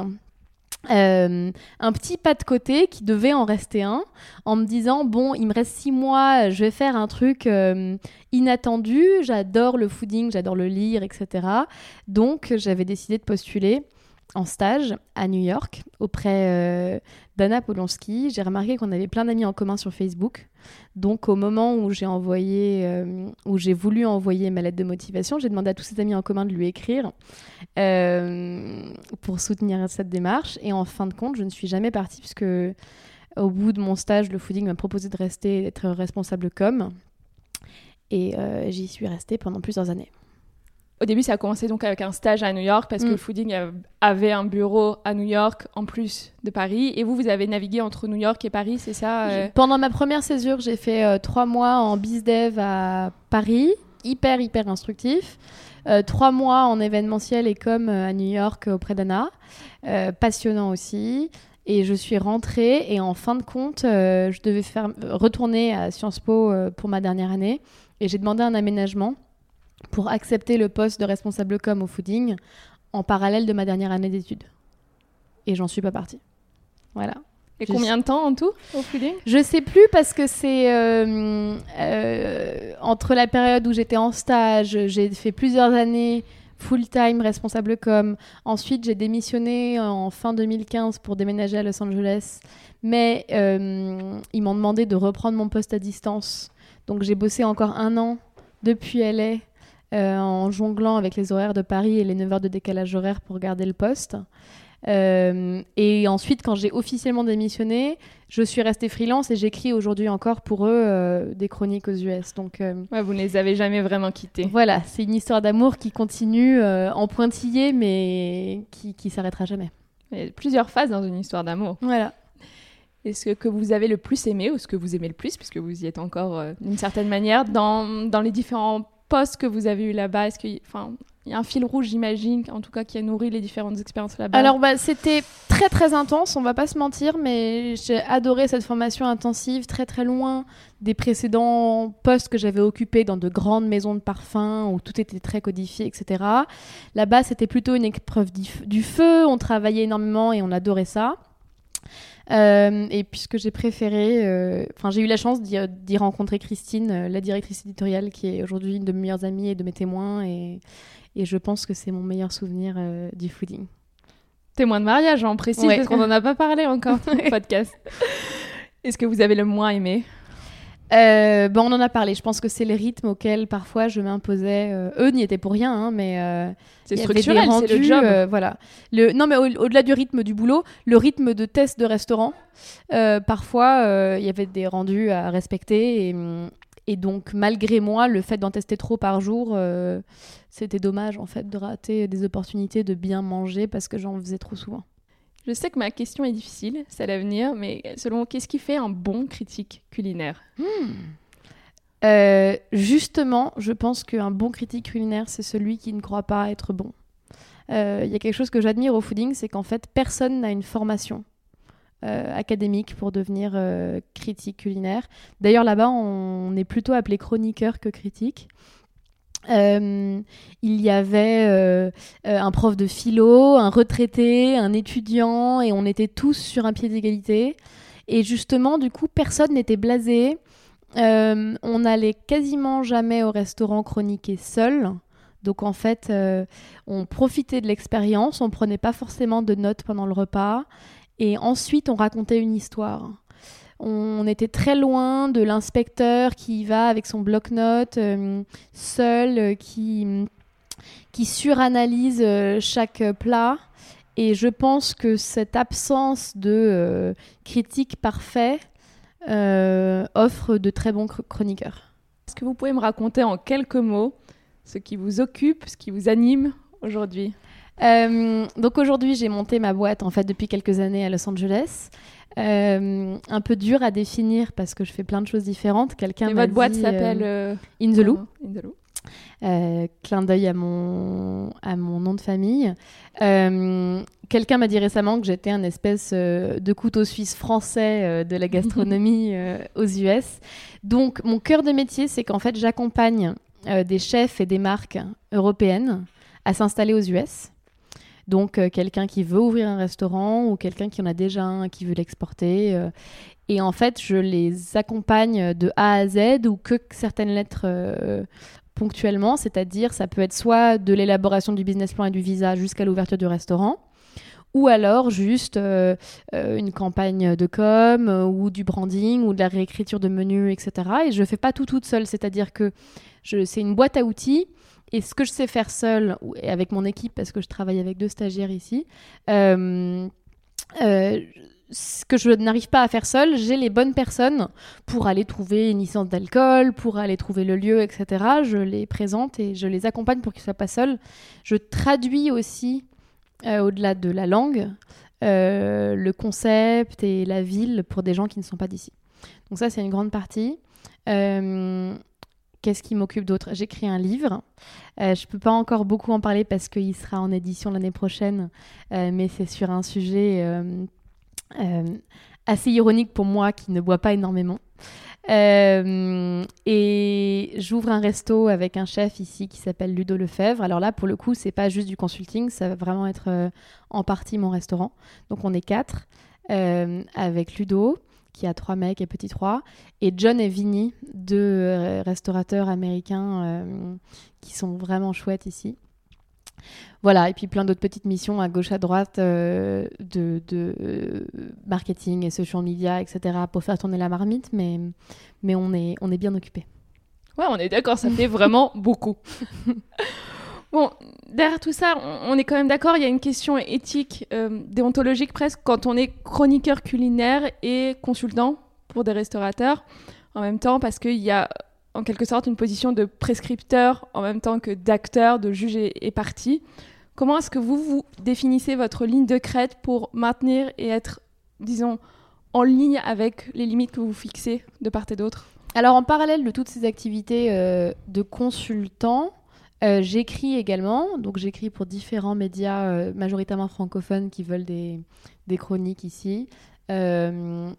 euh, un petit pas de côté qui devait en rester un, en me disant bon, il me reste six mois, je vais faire un truc euh, inattendu. J'adore le fooding, j'adore le lire, etc. Donc j'avais décidé de postuler en stage à New York auprès euh, d'Anna Polonsky. J'ai remarqué qu'on avait plein d'amis en commun sur Facebook. Donc au moment où j'ai envoyé, euh, où j'ai voulu envoyer ma lettre de motivation, j'ai demandé à tous ses amis en commun de lui écrire euh, pour soutenir cette démarche. Et en fin de compte, je ne suis jamais partie puisque au bout de mon stage, le fooding m'a proposé de rester, d'être responsable com. Et j'y suis restée pendant plusieurs années. Au début, ça a commencé donc avec un stage à New York parce que mm. fooding avait un bureau à New York en plus de Paris. Et vous, vous avez navigué entre New York et Paris, c'est ça euh? Pendant ma première césure, j'ai fait euh, trois mois en bizdev à Paris, hyper hyper instructif. Euh, trois mois en événementiel et comme à New York auprès d'Anna, passionnant aussi. Et je suis rentrée et en fin de compte, je devais faire, retourner à Sciences Po pour ma dernière année et j'ai demandé un aménagement pour accepter le poste de responsable com au fooding en parallèle de ma dernière année d'études. Et j'en suis pas partie. Voilà. Et combien de temps en tout au fooding? Je sais plus parce que c'est euh, euh, entre la période où j'étais en stage, j'ai fait plusieurs années full-time responsable com. Ensuite, j'ai démissionné en fin 2015 pour déménager à Los Angeles. Mais euh, ils m'ont demandé de reprendre mon poste à distance. Donc j'ai bossé encore un an depuis LA euh, en jonglant avec les horaires de Paris et les 9 heures de décalage horaire pour garder le poste. Euh, et ensuite, quand j'ai officiellement démissionné, je suis restée freelance et j'écris aujourd'hui encore pour eux euh, des chroniques aux US. Donc, vous ne les avez jamais vraiment quittés. Voilà, c'est une histoire d'amour qui continue en pointillé, mais qui, qui s'arrêtera jamais. Il y a plusieurs phases dans une histoire d'amour. Voilà. Est-ce que, vous avez le plus aimé ou ce que vous aimez le plus, puisque vous y êtes encore d'une certaine manière, dans, dans les différents poste que vous avez eu là-bas Est-ce qu'il y a un fil rouge, j'imagine, en tout cas, qui a nourri les différentes expériences là-bas? Alors, bah, c'était très, très intense, on va pas se mentir, mais j'ai adoré cette formation intensive, très, très loin des précédents postes que j'avais occupés dans de grandes maisons de parfums où tout était très codifié, etc. Là-bas, c'était plutôt une épreuve du feu, on travaillait énormément et on adorait ça. Euh, et puisque j'ai préféré, euh, enfin j'ai eu la chance d'y rencontrer Christine, euh, la directrice éditoriale, qui est aujourd'hui une de mes meilleures amies et de mes témoins, et, et je pense que c'est mon meilleur souvenir du fooding. témoin de mariage, en précise, Ouais. parce qu'on n'en a pas parlé encore dans le podcast. Est-ce que vous avez le moins aimé? Euh, bon, on en a parlé. Je pense que c'est les rythmes auxquels parfois je m'imposais. euh, eux n'y étaient pour rien, hein, mais euh, C'est structurel, c'est le job. voilà. Le, non, mais au- au-delà du rythme du boulot, le rythme de test de restaurant, parfois il y avait des rendus à respecter et, hum, et donc malgré moi, le fait d'en tester trop par jour, c'était dommage en fait de rater des opportunités de bien manger parce que j'en faisais trop souvent. Je sais que ma question est difficile, c'est à l'avenir, mais selon qu'est-ce qui fait un bon critique culinaire? Euh, justement, je pense qu'un bon critique culinaire, c'est celui qui ne croit pas être bon. Euh, Il y a quelque chose que j'admire au fooding, c'est qu'en fait, personne n'a une formation euh, académique pour devenir euh, critique culinaire. D'ailleurs, là-bas, on est plutôt appelé chroniqueur que critique. Euh, il y avait euh, euh, un prof de philo, un retraité, un étudiant, et on était tous sur un pied d'égalité. Et justement, du coup, personne n'était blasé. On n'allait quasiment jamais au restaurant chroniquer seul. Donc en fait, on profitait de l'expérience, on prenait pas forcément de notes pendant le repas, et ensuite on racontait une histoire. On était très loin de l'inspecteur qui va avec son bloc-notes, euh, seul, euh, qui, qui suranalyse euh, chaque plat. Et je pense que cette absence de critique parfait euh, offre de très bons chr- chroniqueurs. Est-ce que vous pouvez me raconter en quelques mots ce qui vous occupe, ce qui vous anime aujourd'hui? Euh, donc aujourd'hui, j'ai monté ma boîte en fait depuis quelques années à Los Angeles. Euh, un peu dur à définir parce que je fais plein de choses différentes. Quelqu'un Et m'a votre boîte s'appelle euh, euh, In the Loop. In the Loop. Euh, clin d'œil à mon, à mon nom de famille. Euh, Quelqu'un m'a dit récemment que j'étais un espèce de couteau suisse français de la gastronomie aux US. Donc, mon cœur de métier, c'est qu'en fait, j'accompagne des chefs et des marques européennes à s'installer aux US. Donc, euh, quelqu'un qui veut ouvrir un restaurant ou quelqu'un qui en a déjà un qui veut l'exporter. euh, et en fait, je les accompagne de A à Z ou que certaines lettres euh, ponctuellement, c'est-à-dire ça peut être soit de l'élaboration du business plan et du visa jusqu'à l'ouverture du restaurant, ou alors juste une campagne de com ou du branding ou de la réécriture de menus, etc. Et je fais pas tout toute seule, c'est-à-dire que c'est une boîte à outils. Et ce que je sais faire seule, ou- et avec mon équipe, parce que je travaille avec deux stagiaires ici, euh, euh, ce que je n'arrive pas à faire seule, j'ai les bonnes personnes pour aller trouver une licence d'alcool, pour aller trouver le lieu, etc. Je les présente et je les accompagne pour qu'ils ne soient pas seuls. Je traduis aussi, euh, au-delà de la langue, le concept et la ville pour des gens qui ne sont pas d'ici. Donc ça, c'est une grande partie. Qu'est-ce qui m'occupe d'autre? J'écris un livre. Euh, je peux pas encore beaucoup en parler parce qu'il sera en édition l'année prochaine, euh, mais c'est sur un sujet euh, assez ironique pour moi qui ne boit pas énormément. Et j'ouvre un resto avec un chef ici qui s'appelle Ludo Lefebvre. Alors là, pour le coup, c'est pas juste du consulting, ça va vraiment être en partie mon restaurant. Donc on est quatre avec Ludo qui a trois mecs et petit trois, et John et Vinny, deux euh, restaurateurs américains euh, qui sont vraiment chouettes ici. Voilà, et puis plein d'autres petites missions à gauche à droite euh, de, de, euh, marketing et social media, etc. pour faire tourner la marmite, mais, mais on, est, on est bien occupé. Ouais, on est d'accord, ça fait vraiment beaucoup. Bon, derrière tout ça, on est quand même d'accord, il y a une question éthique, euh, déontologique presque, quand on est chroniqueur culinaire et consultant pour des restaurateurs, en même temps, parce qu'il y a en quelque sorte une position de prescripteur en même temps que d'acteur, de juge et, et partie. Comment est-ce que vous, vous définissez votre ligne de crête pour maintenir et être, disons, en ligne avec les limites que vous fixez de part et d'autre? Alors en parallèle de toutes ces activités euh, de consultant, euh, j'écris également. Donc j'écris pour différents médias euh, majoritairement francophones qui veulent des, chroniques ici. Euh,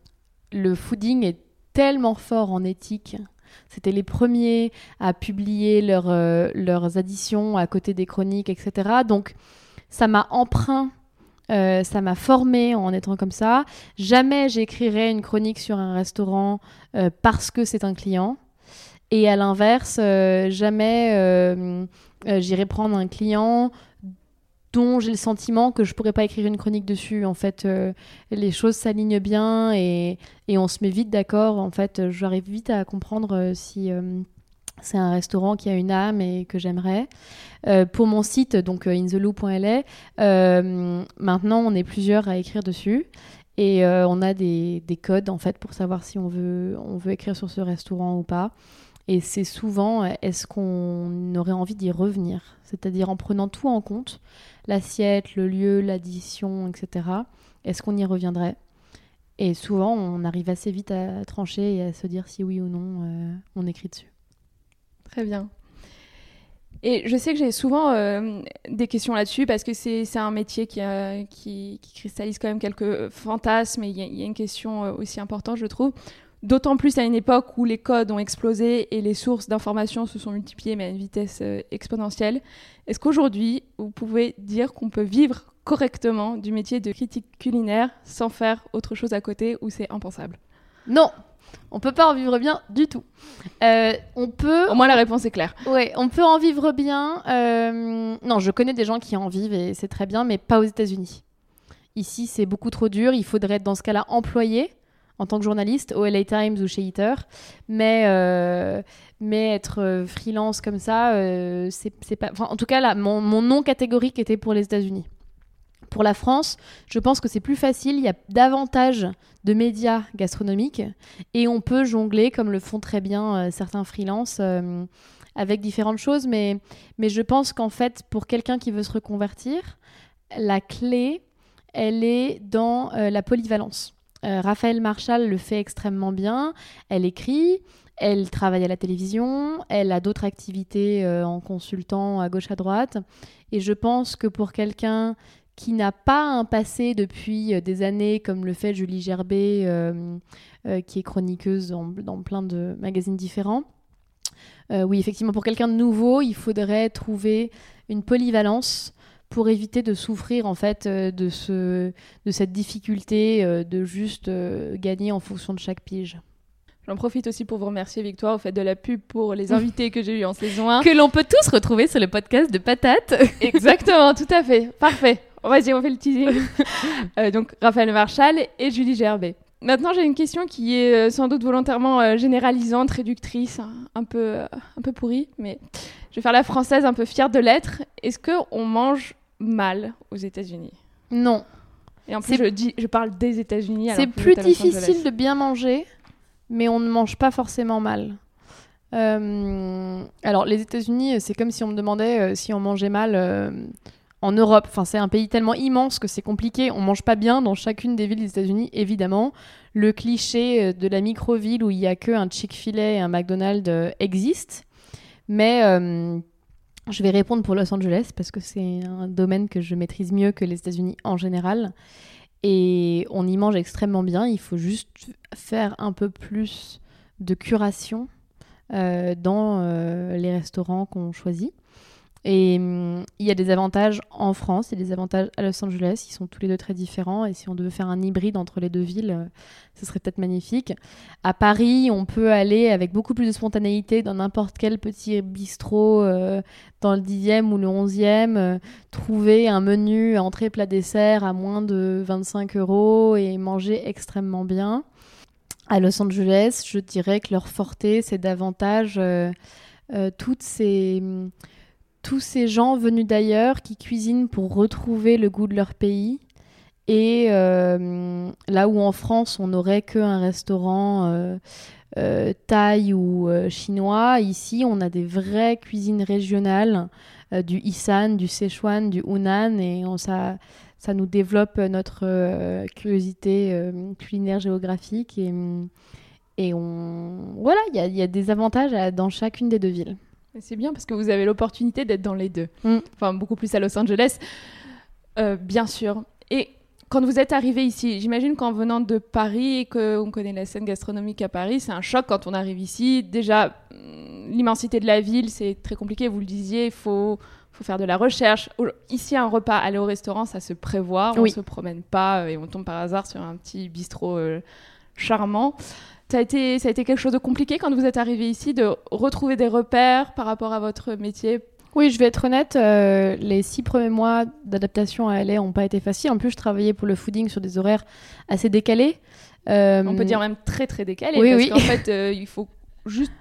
le fooding est tellement fort en éthique. C'était les premiers à publier leurs, additions à côté des chroniques, etc. Donc ça m'a emprunt, ça m'a formé en étant comme ça. Jamais j'écrirais une chronique sur un restaurant parce que c'est un client. Et à l'inverse, euh, jamais euh, euh, j'irai prendre un client dont j'ai le sentiment que je pourrais pas écrire une chronique dessus. En fait, les choses s'alignent bien et, et, on se met vite d'accord. En fait, j'arrive vite à comprendre si c'est un restaurant qui a une âme et que j'aimerais. pour mon site, donc intheloop.la, maintenant on est plusieurs à écrire dessus. Et on a des, des, codes en fait pour savoir si on veut, on veut écrire sur ce restaurant ou pas. Et c'est souvent est-ce qu'on aurait envie d'y revenir? C'est-à-dire en prenant tout en compte, l'assiette, le lieu, l'addition, etc. Est-ce qu'on y reviendrait? Et souvent, on arrive assez vite à trancher et à se dire si oui ou non euh, on écrit dessus. Très bien. Et je sais que j'ai souvent euh, des questions là-dessus parce que c'est un métier qui, cristallise quand même quelques fantasmes et il y, a une question euh, aussi importante, je trouve. D'autant plus à une époque où les codes ont explosé et les sources d'informations se sont multipliées, mais à une vitesse euh, exponentielle. Est-ce qu'aujourd'hui, vous pouvez dire qu'on peut vivre correctement du métier de critique culinaire sans faire autre chose à côté ou c'est impensable? Non on peut pas en vivre bien du tout. Euh, on peut. Au moins la réponse est claire. Oui, on peut en vivre bien. Euh, non, je connais des gens qui en vivent et c'est très bien, mais pas aux États-Unis. Ici, c'est beaucoup trop dur. Il faudrait être dans ce cas-là employé en tant que journaliste au LA Times ou chez Eater. Mais, euh, mais être euh, freelance comme ça, euh, c'est pas. en tout cas, là, mon, mon nom catégorique était pour les États-Unis. Pour la France, je pense que c'est plus facile. Il y a davantage de médias gastronomiques et on peut jongler, comme le font très bien certains freelances, avec différentes choses. Mais, mais je pense qu'en fait, pour quelqu'un qui veut se reconvertir, la clé, elle est dans la polyvalence. Euh, Raphaël Marshall le fait extrêmement bien. Elle écrit, elle travaille à la télévision, elle a d'autres activités euh, en consultant à gauche à droite. Et je pense que pour quelqu'un qui n'a pas un passé depuis euh, des années, comme le fait Julie Gerbet, qui est chroniqueuse dans, plein de magazines différents, oui, effectivement, pour quelqu'un de nouveau, il faudrait trouver une polyvalence pour éviter de souffrir en fait euh, de, ce, de cette difficulté euh, de juste euh, gagner en fonction de chaque pige. J'en profite aussi pour vous remercier Victoire au fait de la pub pour les invités que j'ai eu en saison 1. Que l'on peut tous retrouver sur le podcast de Patate. Exactement, tout à fait. Parfait. Vas-y, on fait le teasing. donc Raphaël Marchal et Julie Gerbet. Maintenant, j'ai une question qui est sans doute volontairement généralisante, réductrice, un peu, un peu pourrie, mais je vais faire la française un peu fière de l'être. Est-ce qu'on mange mal aux États-Unis. Non. Et en plus, je, dis, je parle des États-Unis. C'est plus difficile de bien manger, mais on ne mange pas forcément mal. Euh, alors, les États-Unis, c'est comme si on me demandait euh, si on mangeait mal euh, en Europe. Enfin, c'est un pays tellement immense que c'est compliqué. On mange pas bien dans chacune des villes des États-Unis, évidemment. Le cliché de la micro-ville où il y a que un Chick-fil-A et un McDonald's existe. Mais je vais répondre pour Los Angeles parce que c'est un domaine que je maîtrise mieux que les États-Unis en général. Et on y mange extrêmement bien. Il faut juste faire un peu plus de curation euh, dans euh, les restaurants qu'on choisit. Et hum, il y a des avantages en France et des avantages à Los Angeles. Ils sont tous les deux très différents. Et si on devait faire un hybride entre les deux villes, euh, ce serait peut-être magnifique. À Paris, on peut aller avec beaucoup plus de spontanéité dans n'importe quel petit bistrot euh, dans le 10e ou le 11e, euh, trouver un menu entrée, plat, dessert à moins de 25 euros et manger extrêmement bien. À Los Angeles, je dirais que leur forté, c'est davantage toutes ces hum, tous ces gens venus d'ailleurs qui cuisinent pour retrouver le goût de leur pays. Et euh, là où en France, on n'aurait qu'un restaurant euh, euh, thaï ou chinois, ici, on a des vraies cuisines régionales, du Isan, du Sichuan, du Hunan, et ça, nous développe notre curiosité culinaire géographique. Et, voilà, il y a des avantages dans chacune des deux villes. C'est bien parce que vous avez l'opportunité d'être dans les deux. Mm. Enfin, beaucoup plus à Los Angeles, euh, bien sûr. Et quand vous êtes arrivé ici, j'imagine qu'en venant de Paris et qu'on connaît la scène gastronomique à Paris, c'est un choc quand on arrive ici. Déjà, mm, l'immensité de la ville, c'est très compliqué, vous le disiez, il faut, faut faire de la recherche. Ici, un repas, aller au restaurant, ça se prévoit, on ne se promène pas et on tombe par hasard sur un petit bistrot euh, charmant. Ça a, été, ça a été quelque chose de compliqué quand vous êtes arrivé ici de retrouver des repères par rapport à votre métier? Oui, je vais être honnête, euh, les six premiers mois d'adaptation à LA n'ont pas été faciles. En plus, je travaillais pour le fooding sur des horaires assez décalés. Euh, On peut dire même très très décalés, oui, parce oui. qu'en fait, euh, il faut juste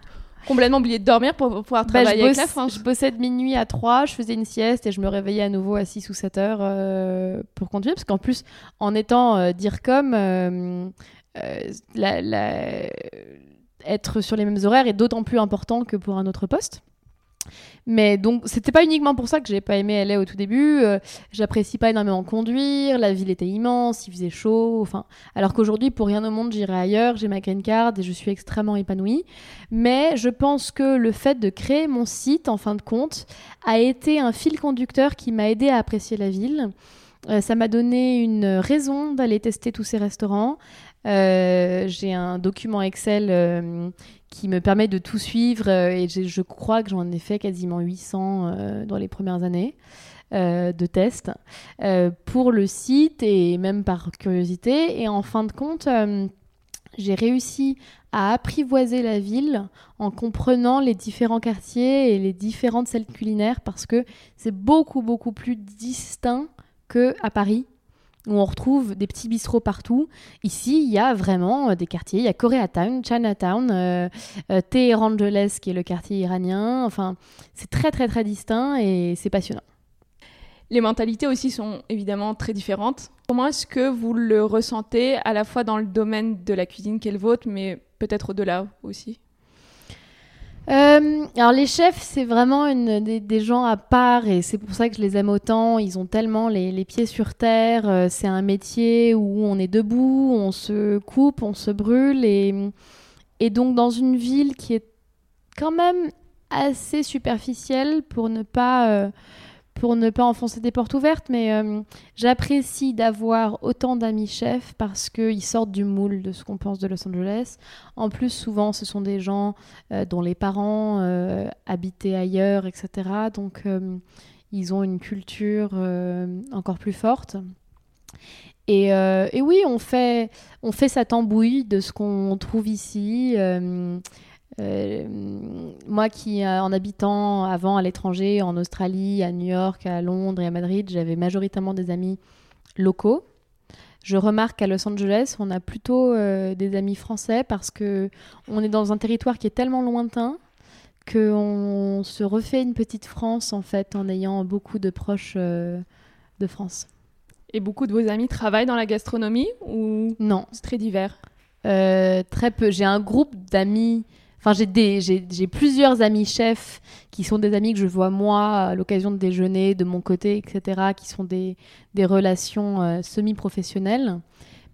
complètement oublier de dormir pour pouvoir Bah, travailler je, avec bosse- la France. je bossais de minuit à 3, je faisais une sieste et je me réveillais à nouveau à 6 ou 7 heures pour conduire. Parce qu'en plus, en étant DIRCOM, la- être sur les mêmes horaires est d'autant plus important que pour un autre poste. Mais donc, c'était pas uniquement pour ça que j'ai pas aimé LA au tout début. Euh, J'apprécie pas énormément conduire. La ville était immense, il faisait chaud. Enfin, alors qu'aujourd'hui, pour rien au monde, j'irai ailleurs. J'ai ma green card et je suis extrêmement épanouie. Mais je pense que le fait de créer mon site, en fin de compte, a été un fil conducteur qui m'a aidé à apprécier la ville. Euh, ça m'a donné une raison d'aller tester tous ces restaurants. Euh, j'ai un document Excel euh, qui me permet de tout suivre euh, et je crois que j'en ai fait quasiment 800 euh, dans les premières années de tests pour le site et même par curiosité. Et en fin de compte, j'ai réussi à apprivoiser la ville en comprenant les différents quartiers et les différentes scènes culinaires parce que c'est beaucoup beaucoup plus distinct que à Paris où on retrouve des petits bistrots partout. Ici, il y a vraiment euh, des quartiers. Il y a Koreatown, Chinatown, euh, euh, qui est le quartier iranien. Enfin, c'est très très très distinct et c'est passionnant. Les mentalités aussi sont évidemment très différentes. Comment est-ce que vous le ressentez à la fois dans le domaine de la cuisine qu'est le vôtre, mais peut-être au-delà aussi? Euh, alors les chefs, c'est vraiment des, gens à part et c'est pour ça que je les aime autant. Ils ont tellement les, pieds sur terre. Euh, c'est un métier où on est debout, on se coupe, on se brûle et, et donc dans une ville qui est quand même assez superficielle pour ne pas euh, pour ne pas enfoncer des portes ouvertes, mais euh, j'apprécie d'avoir autant d'amis chefs parce qu'ils sortent du moule de ce qu'on pense de Los Angeles. En plus, souvent, ce sont des gens euh, dont les parents euh, habitaient ailleurs, etc. Donc, ils ont une culture encore plus forte. Et, et oui, on fait, on fait sa tambouille de ce qu'on trouve ici. Euh, moi qui, euh, en habitant avant à l'étranger, en Australie, à New York, à Londres et à Madrid, j'avais majoritairement des amis locaux. Je remarque qu'à Los Angeles, on a plutôt euh, des amis français parce que on est dans un territoire qui est tellement lointain qu'on se refait une petite France en fait en ayant beaucoup de proches de France. Et beaucoup de vos amis travaillent dans la gastronomie ou Non, c'est très divers? Très peu. J'ai un groupe d'amis. Enfin, j'ai plusieurs amis chefs qui sont des amis que je vois moi à l'occasion de déjeuner de mon côté, etc., qui sont des, des relations euh, semi-professionnelles.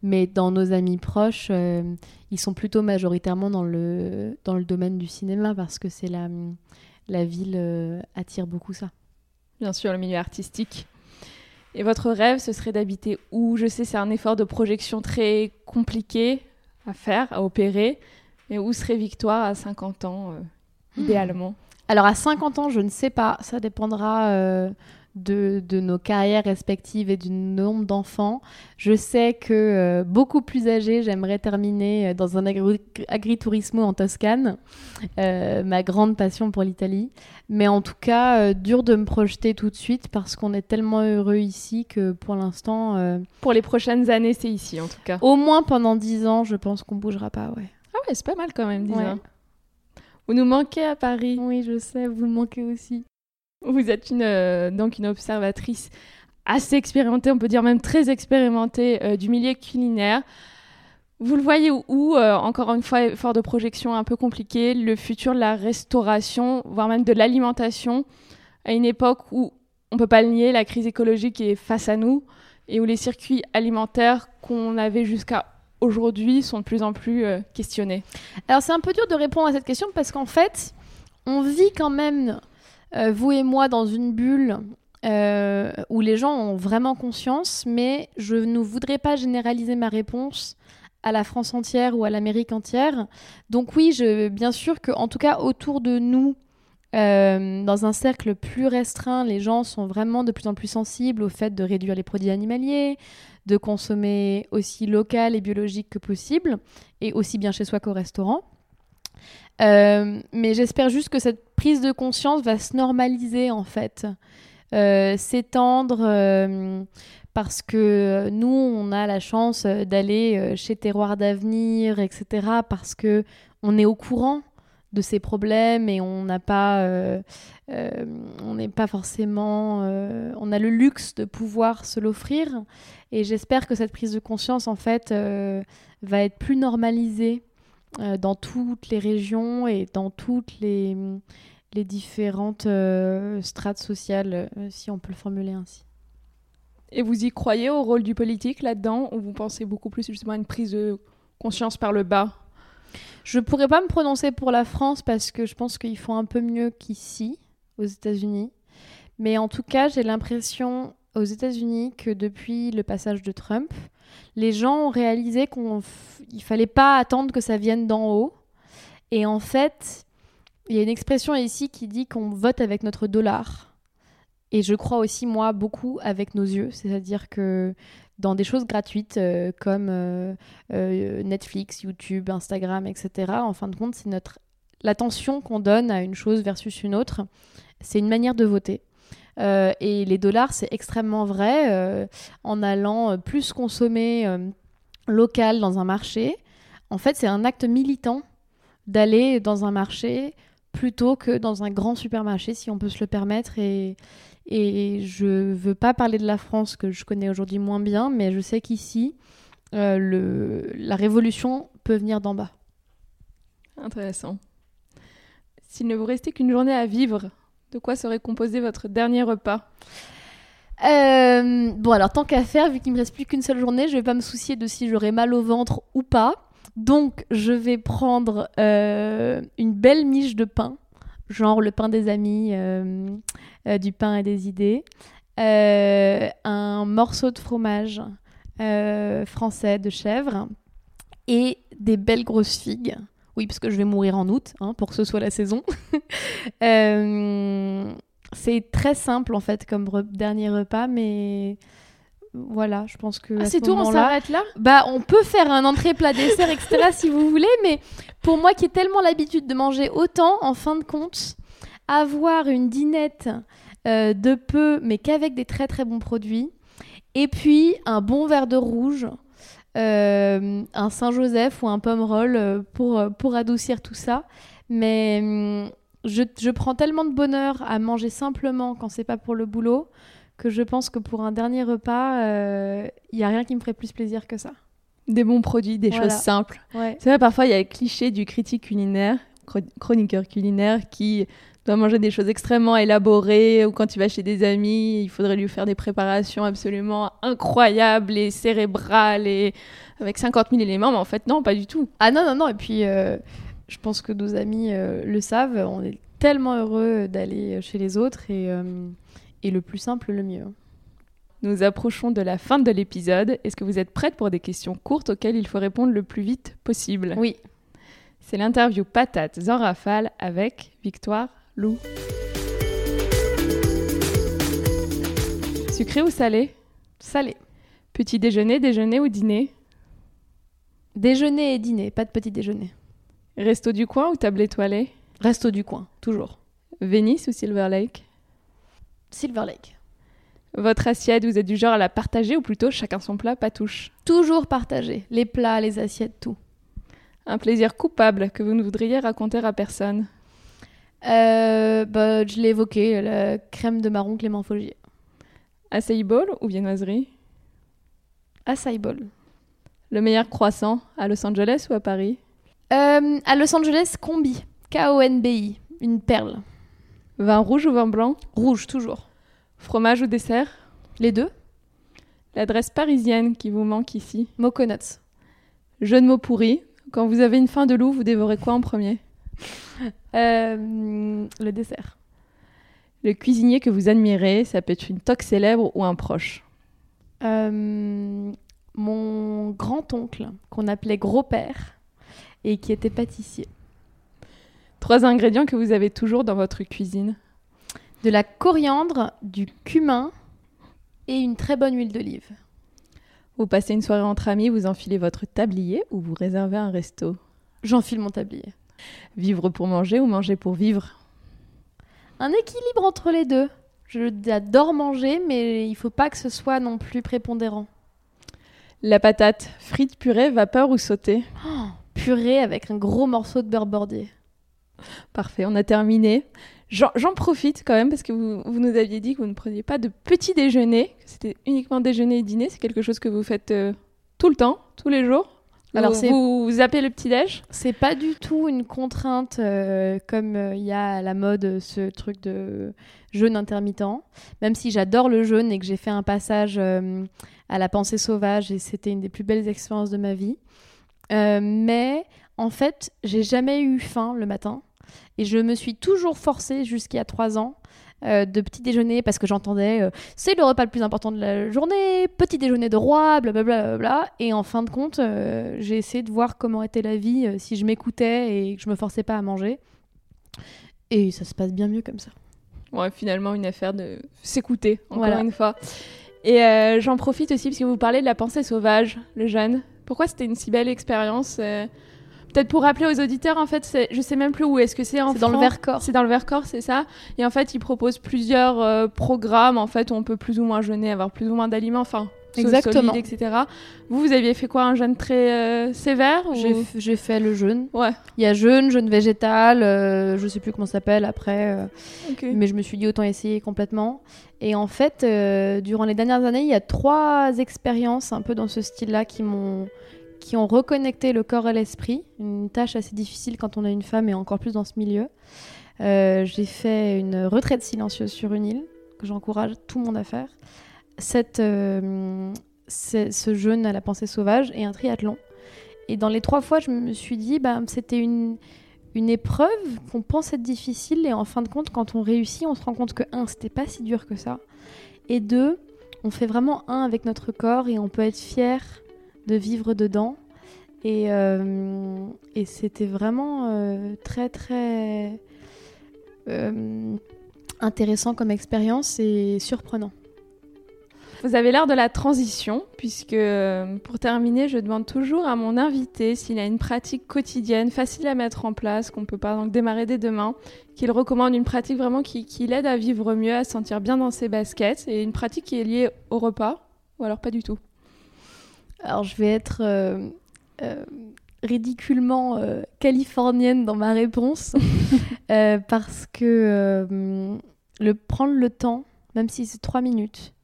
Mais dans nos amis proches, euh, ils sont plutôt majoritairement dans le, dans le domaine du cinéma parce que c'est la, la ville euh, attire beaucoup ça. Bien sûr, le milieu artistique. Et votre rêve, ce serait d'habiter où? Je sais, c'est un effort de projection très compliqué à faire, à opérer. Mais où serait Victoire à 50 ans, euh, idéalement Alors à 50 ans, je ne sais pas, ça dépendra euh, de, de nos carrières respectives et du nombre d'enfants. Je sais que euh, beaucoup plus âgé, j'aimerais terminer dans un agri- agritourismo en Toscane, ma grande passion pour l'Italie. Mais en tout cas, dur de me projeter tout de suite parce qu'on est tellement heureux ici que pour l'instant, Pour les prochaines années, c'est ici, en tout cas. au moins pendant 10 ans, je pense qu'on bougera pas, ouais. Ah ouais, c'est pas mal quand même, dis Ouais. Vous nous manquez à Paris. Oui, je sais, vous me manquez aussi. Vous êtes une, euh, donc une observatrice assez expérimentée, on peut dire même très expérimentée euh, du milieu culinaire. Vous le voyez où, euh, encore une fois, effort de projection un peu compliqué, le futur de la restauration, voire même de l'alimentation, à une époque où, on peut pas le nier, la crise écologique est face à nous et où les circuits alimentaires qu'on avait jusqu'à aujourd'hui sont de plus en plus euh, questionnés. Alors c'est un peu dur de répondre à cette question parce qu'en fait, on vit quand même, euh, vous et moi, dans une bulle euh, où les gens ont vraiment conscience, mais je ne voudrais pas généraliser ma réponse à la France entière ou à l'Amérique entière. Donc oui, je, bien sûr que, en tout cas, autour de nous, dans un cercle plus restreint, les gens sont vraiment de plus en plus sensibles au fait de réduire les produits animaliers, de consommer aussi local et biologique que possible, et aussi bien chez soi qu'au restaurant. Euh, mais j'espère juste que cette prise de conscience va se normaliser en fait, euh, s'étendre euh, parce que nous on a la chance d'aller chez Terroir d'avenir, etc. Parce que on est au courant de ces problèmes et on n'a pas, on n'est pas forcément, on a le luxe de pouvoir se l'offrir. Et j'espère que cette prise de conscience en fait va être plus normalisée euh, dans toutes les régions et dans toutes les, les différentes euh, strates sociales, euh, si on peut le formuler ainsi. Et vous y croyez au rôle du politique là-dedans ou vous pensez beaucoup plus justement à une prise de conscience par le bas? Je pourrais pas me prononcer pour la France parce que je pense qu'ils font un peu mieux qu'ici, aux États-Unis. Mais en tout cas, j'ai l'impression aux États-Unis que depuis le passage de Trump, les gens ont réalisé qu'il ne fallait pas attendre que ça vienne d'en haut. Et en fait, il y a une expression ici qui dit qu'on vote avec notre dollar. Et je crois aussi, moi, beaucoup avec nos yeux. C'est-à-dire que dans des choses gratuites euh, comme euh, euh, Netflix, YouTube, Instagram, etc., en fin de compte, c'est notre l'attention qu'on donne à une chose versus une autre. C'est une manière de voter. Et les dollars, c'est extrêmement vrai. En allant plus consommer local dans un marché, en fait, c'est un acte militant d'aller dans un marché plutôt que dans un grand supermarché, si on peut se le permettre. Et, et je veux pas parler de la France que je connais aujourd'hui moins bien, mais je sais qu'ici, la révolution peut venir d'en bas. Intéressant. S'il ne vous restait qu'une journée à vivre, de quoi serait composé votre dernier repas? Euh, Bon, alors tant qu'à faire, vu qu'il me reste plus qu'une seule journée, je vais pas me soucier de si j'aurai mal au ventre ou pas. Donc, je vais prendre euh, une belle miche de pain, genre le pain des amis, euh, du pain et des idées, un morceau de fromage français de chèvre et des belles grosses figues. Oui, parce que je vais mourir en août, hein, pour que ce soit la saison. Euh, c'est très simple en fait comme dernier repas, mais voilà, je pense que. Ah, c'est tout, on s'arrête là? Bah, on peut faire un entrée, plat, dessert, etc. si vous voulez, mais pour moi qui ai tellement l'habitude de manger autant, en fin de compte, avoir une dinette euh, de peu, mais qu'avec des très très bons produits, et puis un bon verre de rouge euh, un Saint-Joseph ou un pomme roll euh, pour, pour adoucir tout ça. Mais hum, je, je, prends tellement de bonheur à manger simplement quand c'est pas pour le boulot que je pense que pour un dernier repas, il y a rien qui me ferait plus plaisir que ça. Des bons produits, des choses simples. C'est vrai, parfois il y a le cliché du critique culinaire, chroniqueur culinaire qui doit manger des choses extrêmement élaborées ou quand tu vas chez des amis, il faudrait lui faire des préparations absolument incroyables et cérébrales et avec 50 000 éléments, mais en fait non, pas du tout. Ah non, non, non, et puis euh, je pense que nos amis euh, le savent, on est tellement heureux d'aller chez les autres et, euh, et le plus simple, le mieux. Nous approchons de la fin de l'épisode. Est-ce que vous êtes prête pour des questions courtes auxquelles il faut répondre le plus vite possible? Oui. C'est l'interview Patates en rafale avec Victoire Lou. Sucré ou salé? Salé. Petit déjeuner, déjeuner ou dîner? Déjeuner et dîner, pas de petit déjeuner. Resto du coin ou table étoilée? Resto du coin, toujours. Venice ou Silver Lake? Silver Lake. Votre assiette, vous êtes du genre à la partager ou plutôt chacun son plat, pas touche Toujours partager. Les plats, les assiettes, tout. Un plaisir coupable que vous ne voudriez raconter à personne euh, bah, Je l'ai évoqué, la crème de marron Clément Fogier. Bowl ou viennoiserie? Bowl. Le meilleur croissant à Los Angeles ou à Paris? Euh, À Los Angeles, Combi. K-O-N-B-I. Une perle. Vin rouge ou vin blanc Rouge, toujours. Fromage ou dessert Les deux. L'adresse parisienne qui vous manque ici Moconuts. Jeu de mots pourri. Quand vous avez une faim de loup, vous dévorez quoi en premier euh, le dessert. Le cuisinier que vous admirez, ça peut être une toque célèbre ou un proche. Euh, mon grand-oncle, qu'on appelait gros-père, et qui était pâtissier. Trois ingrédients que vous avez toujours dans votre cuisine. De la coriandre, du cumin et une très bonne huile d'olive. Vous passez une soirée entre amis, vous enfilez votre tablier ou vous réservez un resto? J'enfile mon tablier. Vivre pour manger ou manger pour vivre? Un équilibre entre les deux. J'adore manger, mais il faut pas que ce soit non plus prépondérant. La patate, frite, purée, vapeur ou sautée? Oh, Purée avec un gros morceau de beurre bordé. Parfait, on a terminé. J'en profite quand même parce que vous, vous, nous aviez dit que vous ne preniez pas de petit déjeuner, c'était uniquement déjeuner et dîner. C'est quelque chose que vous faites euh, tout le temps, tous les jours alors vous, vous appelez le petit déj? C'est pas du tout une contrainte euh, comme euh, il y a à la mode ce truc de jeûne intermittent. Même si j'adore le jeûne et que j'ai fait un passage à la pensée sauvage et c'était une des plus belles expériences de ma vie. mais en fait, j'ai jamais eu faim le matin. Et je me suis toujours forcée jusqu'à 3 ans euh, de petit déjeuner parce que j'entendais euh, c'est le repas le plus important de la journée, petit déjeuner de roi, blablabla. Bla, et en fin de compte, euh, j'ai essayé de voir comment était la vie si je m'écoutais et que je me forçais pas à manger. Et ça se passe bien mieux comme ça. Ouais, finalement, une affaire de s'écouter, encore une fois. Et j'en profite aussi parce que vous parlez de la pensée sauvage, le jeune. Pourquoi c'était une si belle expérience Peut-être pour rappeler aux auditeurs, en fait, je sais même plus où est-ce que c'est en C'est dans le Vercors. C'est dans le Vercors, c'est ça. Et en fait, ils proposent plusieurs euh, programmes, en fait, où on peut plus ou moins jeûner, avoir plus ou moins d'aliments, enfin, Exactement. Solides, etc. Vous, vous aviez fait quoi Un jeûne très euh, sévère J'ai fait le jeûne. Ouais. Il y a jeûne, jeûne végétal, euh, je sais plus comment ça s'appelle après. Mais je me suis dit autant essayer complètement. Et en fait, durant les dernières années, il y a trois expériences un peu dans ce style-là qui m'ont qui ont reconnecté le corps et l'esprit, une tâche assez difficile quand on a une femme et encore plus dans ce milieu. Euh, j'ai fait une retraite silencieuse sur une île, que j'encourage tout le monde à faire. Cette, euh, ce jeûne à la pensée sauvage et un triathlon. Et dans les trois fois, je me suis dit, bah, c'était une, une épreuve qu'on pense être difficile et en fin de compte, quand on réussit, on se rend compte que, un, c'était pas si dur que ça. Et deux, on fait vraiment un avec notre corps et on peut être fier de vivre dedans. Et, euh, et c'était vraiment euh, très très euh, intéressant comme expérience et surprenant. Vous avez l'air de la transition, puisque pour terminer, je demande toujours à mon invité s'il a une pratique quotidienne facile à mettre en place, qu'on peut pas donc démarrer dès demain, qu'il recommande une pratique vraiment qui, qui l'aide à vivre mieux, à se sentir bien dans ses baskets, et une pratique qui est liée au repas, ou alors pas du tout? Alors je vais être euh, euh, ridiculement euh, californienne dans ma réponse parce que le prendre le temps, même si c'est trois minutes,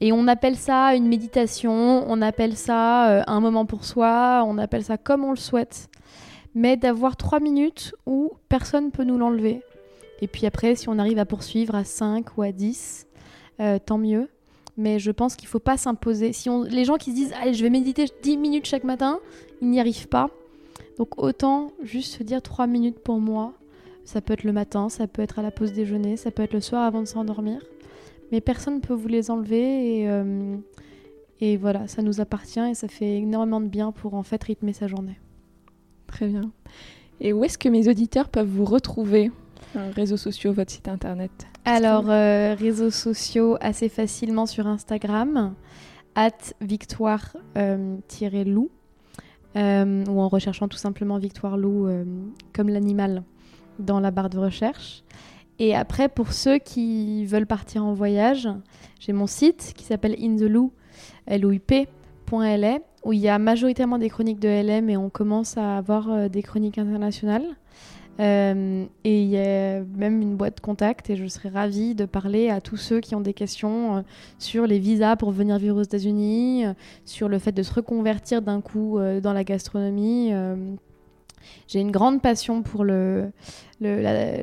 et on appelle ça une méditation, on appelle ça un moment pour soi, on appelle ça comme on le souhaite, mais d'avoir trois minutes où personne ne peut nous l'enlever. Et puis après, si on arrive à poursuivre à 5 ou à 10, tant mieux mais je pense qu'il faut pas s'imposer. Si on, les gens qui se disent allez, je vais méditer 10 minutes chaque matin, ils n'y arrivent pas. Donc autant juste se dire 3 minutes pour moi. Ça peut être le matin, ça peut être à la pause déjeuner, ça peut être le soir avant de s'endormir. Mais personne ne peut vous les enlever et, euh, et voilà, ça nous appartient et ça fait énormément de bien pour en fait rythmer sa journée. Très bien. Et où est-ce que mes auditeurs peuvent vous retrouver? Réseaux sociaux, votre site internet alors, euh, réseaux sociaux assez facilement sur Instagram, at victoire-loup, euh, ou en recherchant tout simplement Victoire Loup euh, comme l'animal dans la barre de recherche. Et après, pour ceux qui veulent partir en voyage, j'ai mon site qui s'appelle InTheLou, où il y a majoritairement des chroniques de LM et on commence à avoir des chroniques internationales. Euh, et il y a même une boîte contact et je serais ravie de parler à tous ceux qui ont des questions euh, sur les visas pour venir vivre aux États-Unis, euh, sur le fait de se reconvertir d'un coup dans la gastronomie. J'ai une grande passion pour le, la,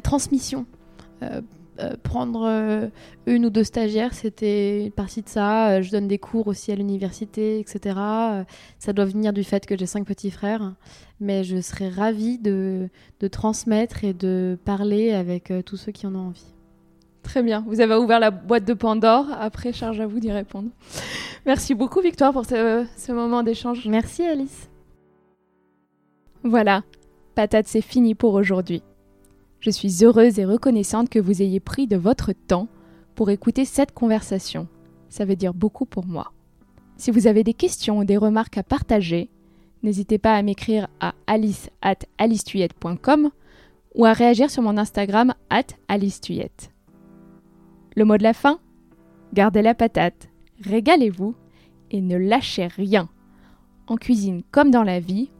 transmission euh, prendre euh, une ou deux stagiaires, c'était une partie de ça. Euh, je donne des cours aussi à l'université, etc. ça doit venir du fait que j'ai cinq petits frères, mais je serais ravie de, de transmettre et de parler avec tous ceux qui en ont envie. Très bien. Vous avez ouvert la boîte de Pandore. Après, charge à vous d'y répondre. Merci beaucoup, Victoire, pour ce, ce moment d'échange. Merci, Alice. Voilà. Patate, c'est fini pour aujourd'hui. Je suis heureuse et reconnaissante que vous ayez pris de votre temps pour écouter cette conversation. Ça veut dire beaucoup pour moi. Si vous avez des questions ou des remarques à partager, N'hésitez pas à m'écrire à alice at ou à réagir sur mon Instagram at alicetuyette. Le mot de la fin? Gardez la patate, régalez-vous et ne lâchez rien. En cuisine comme dans la vie,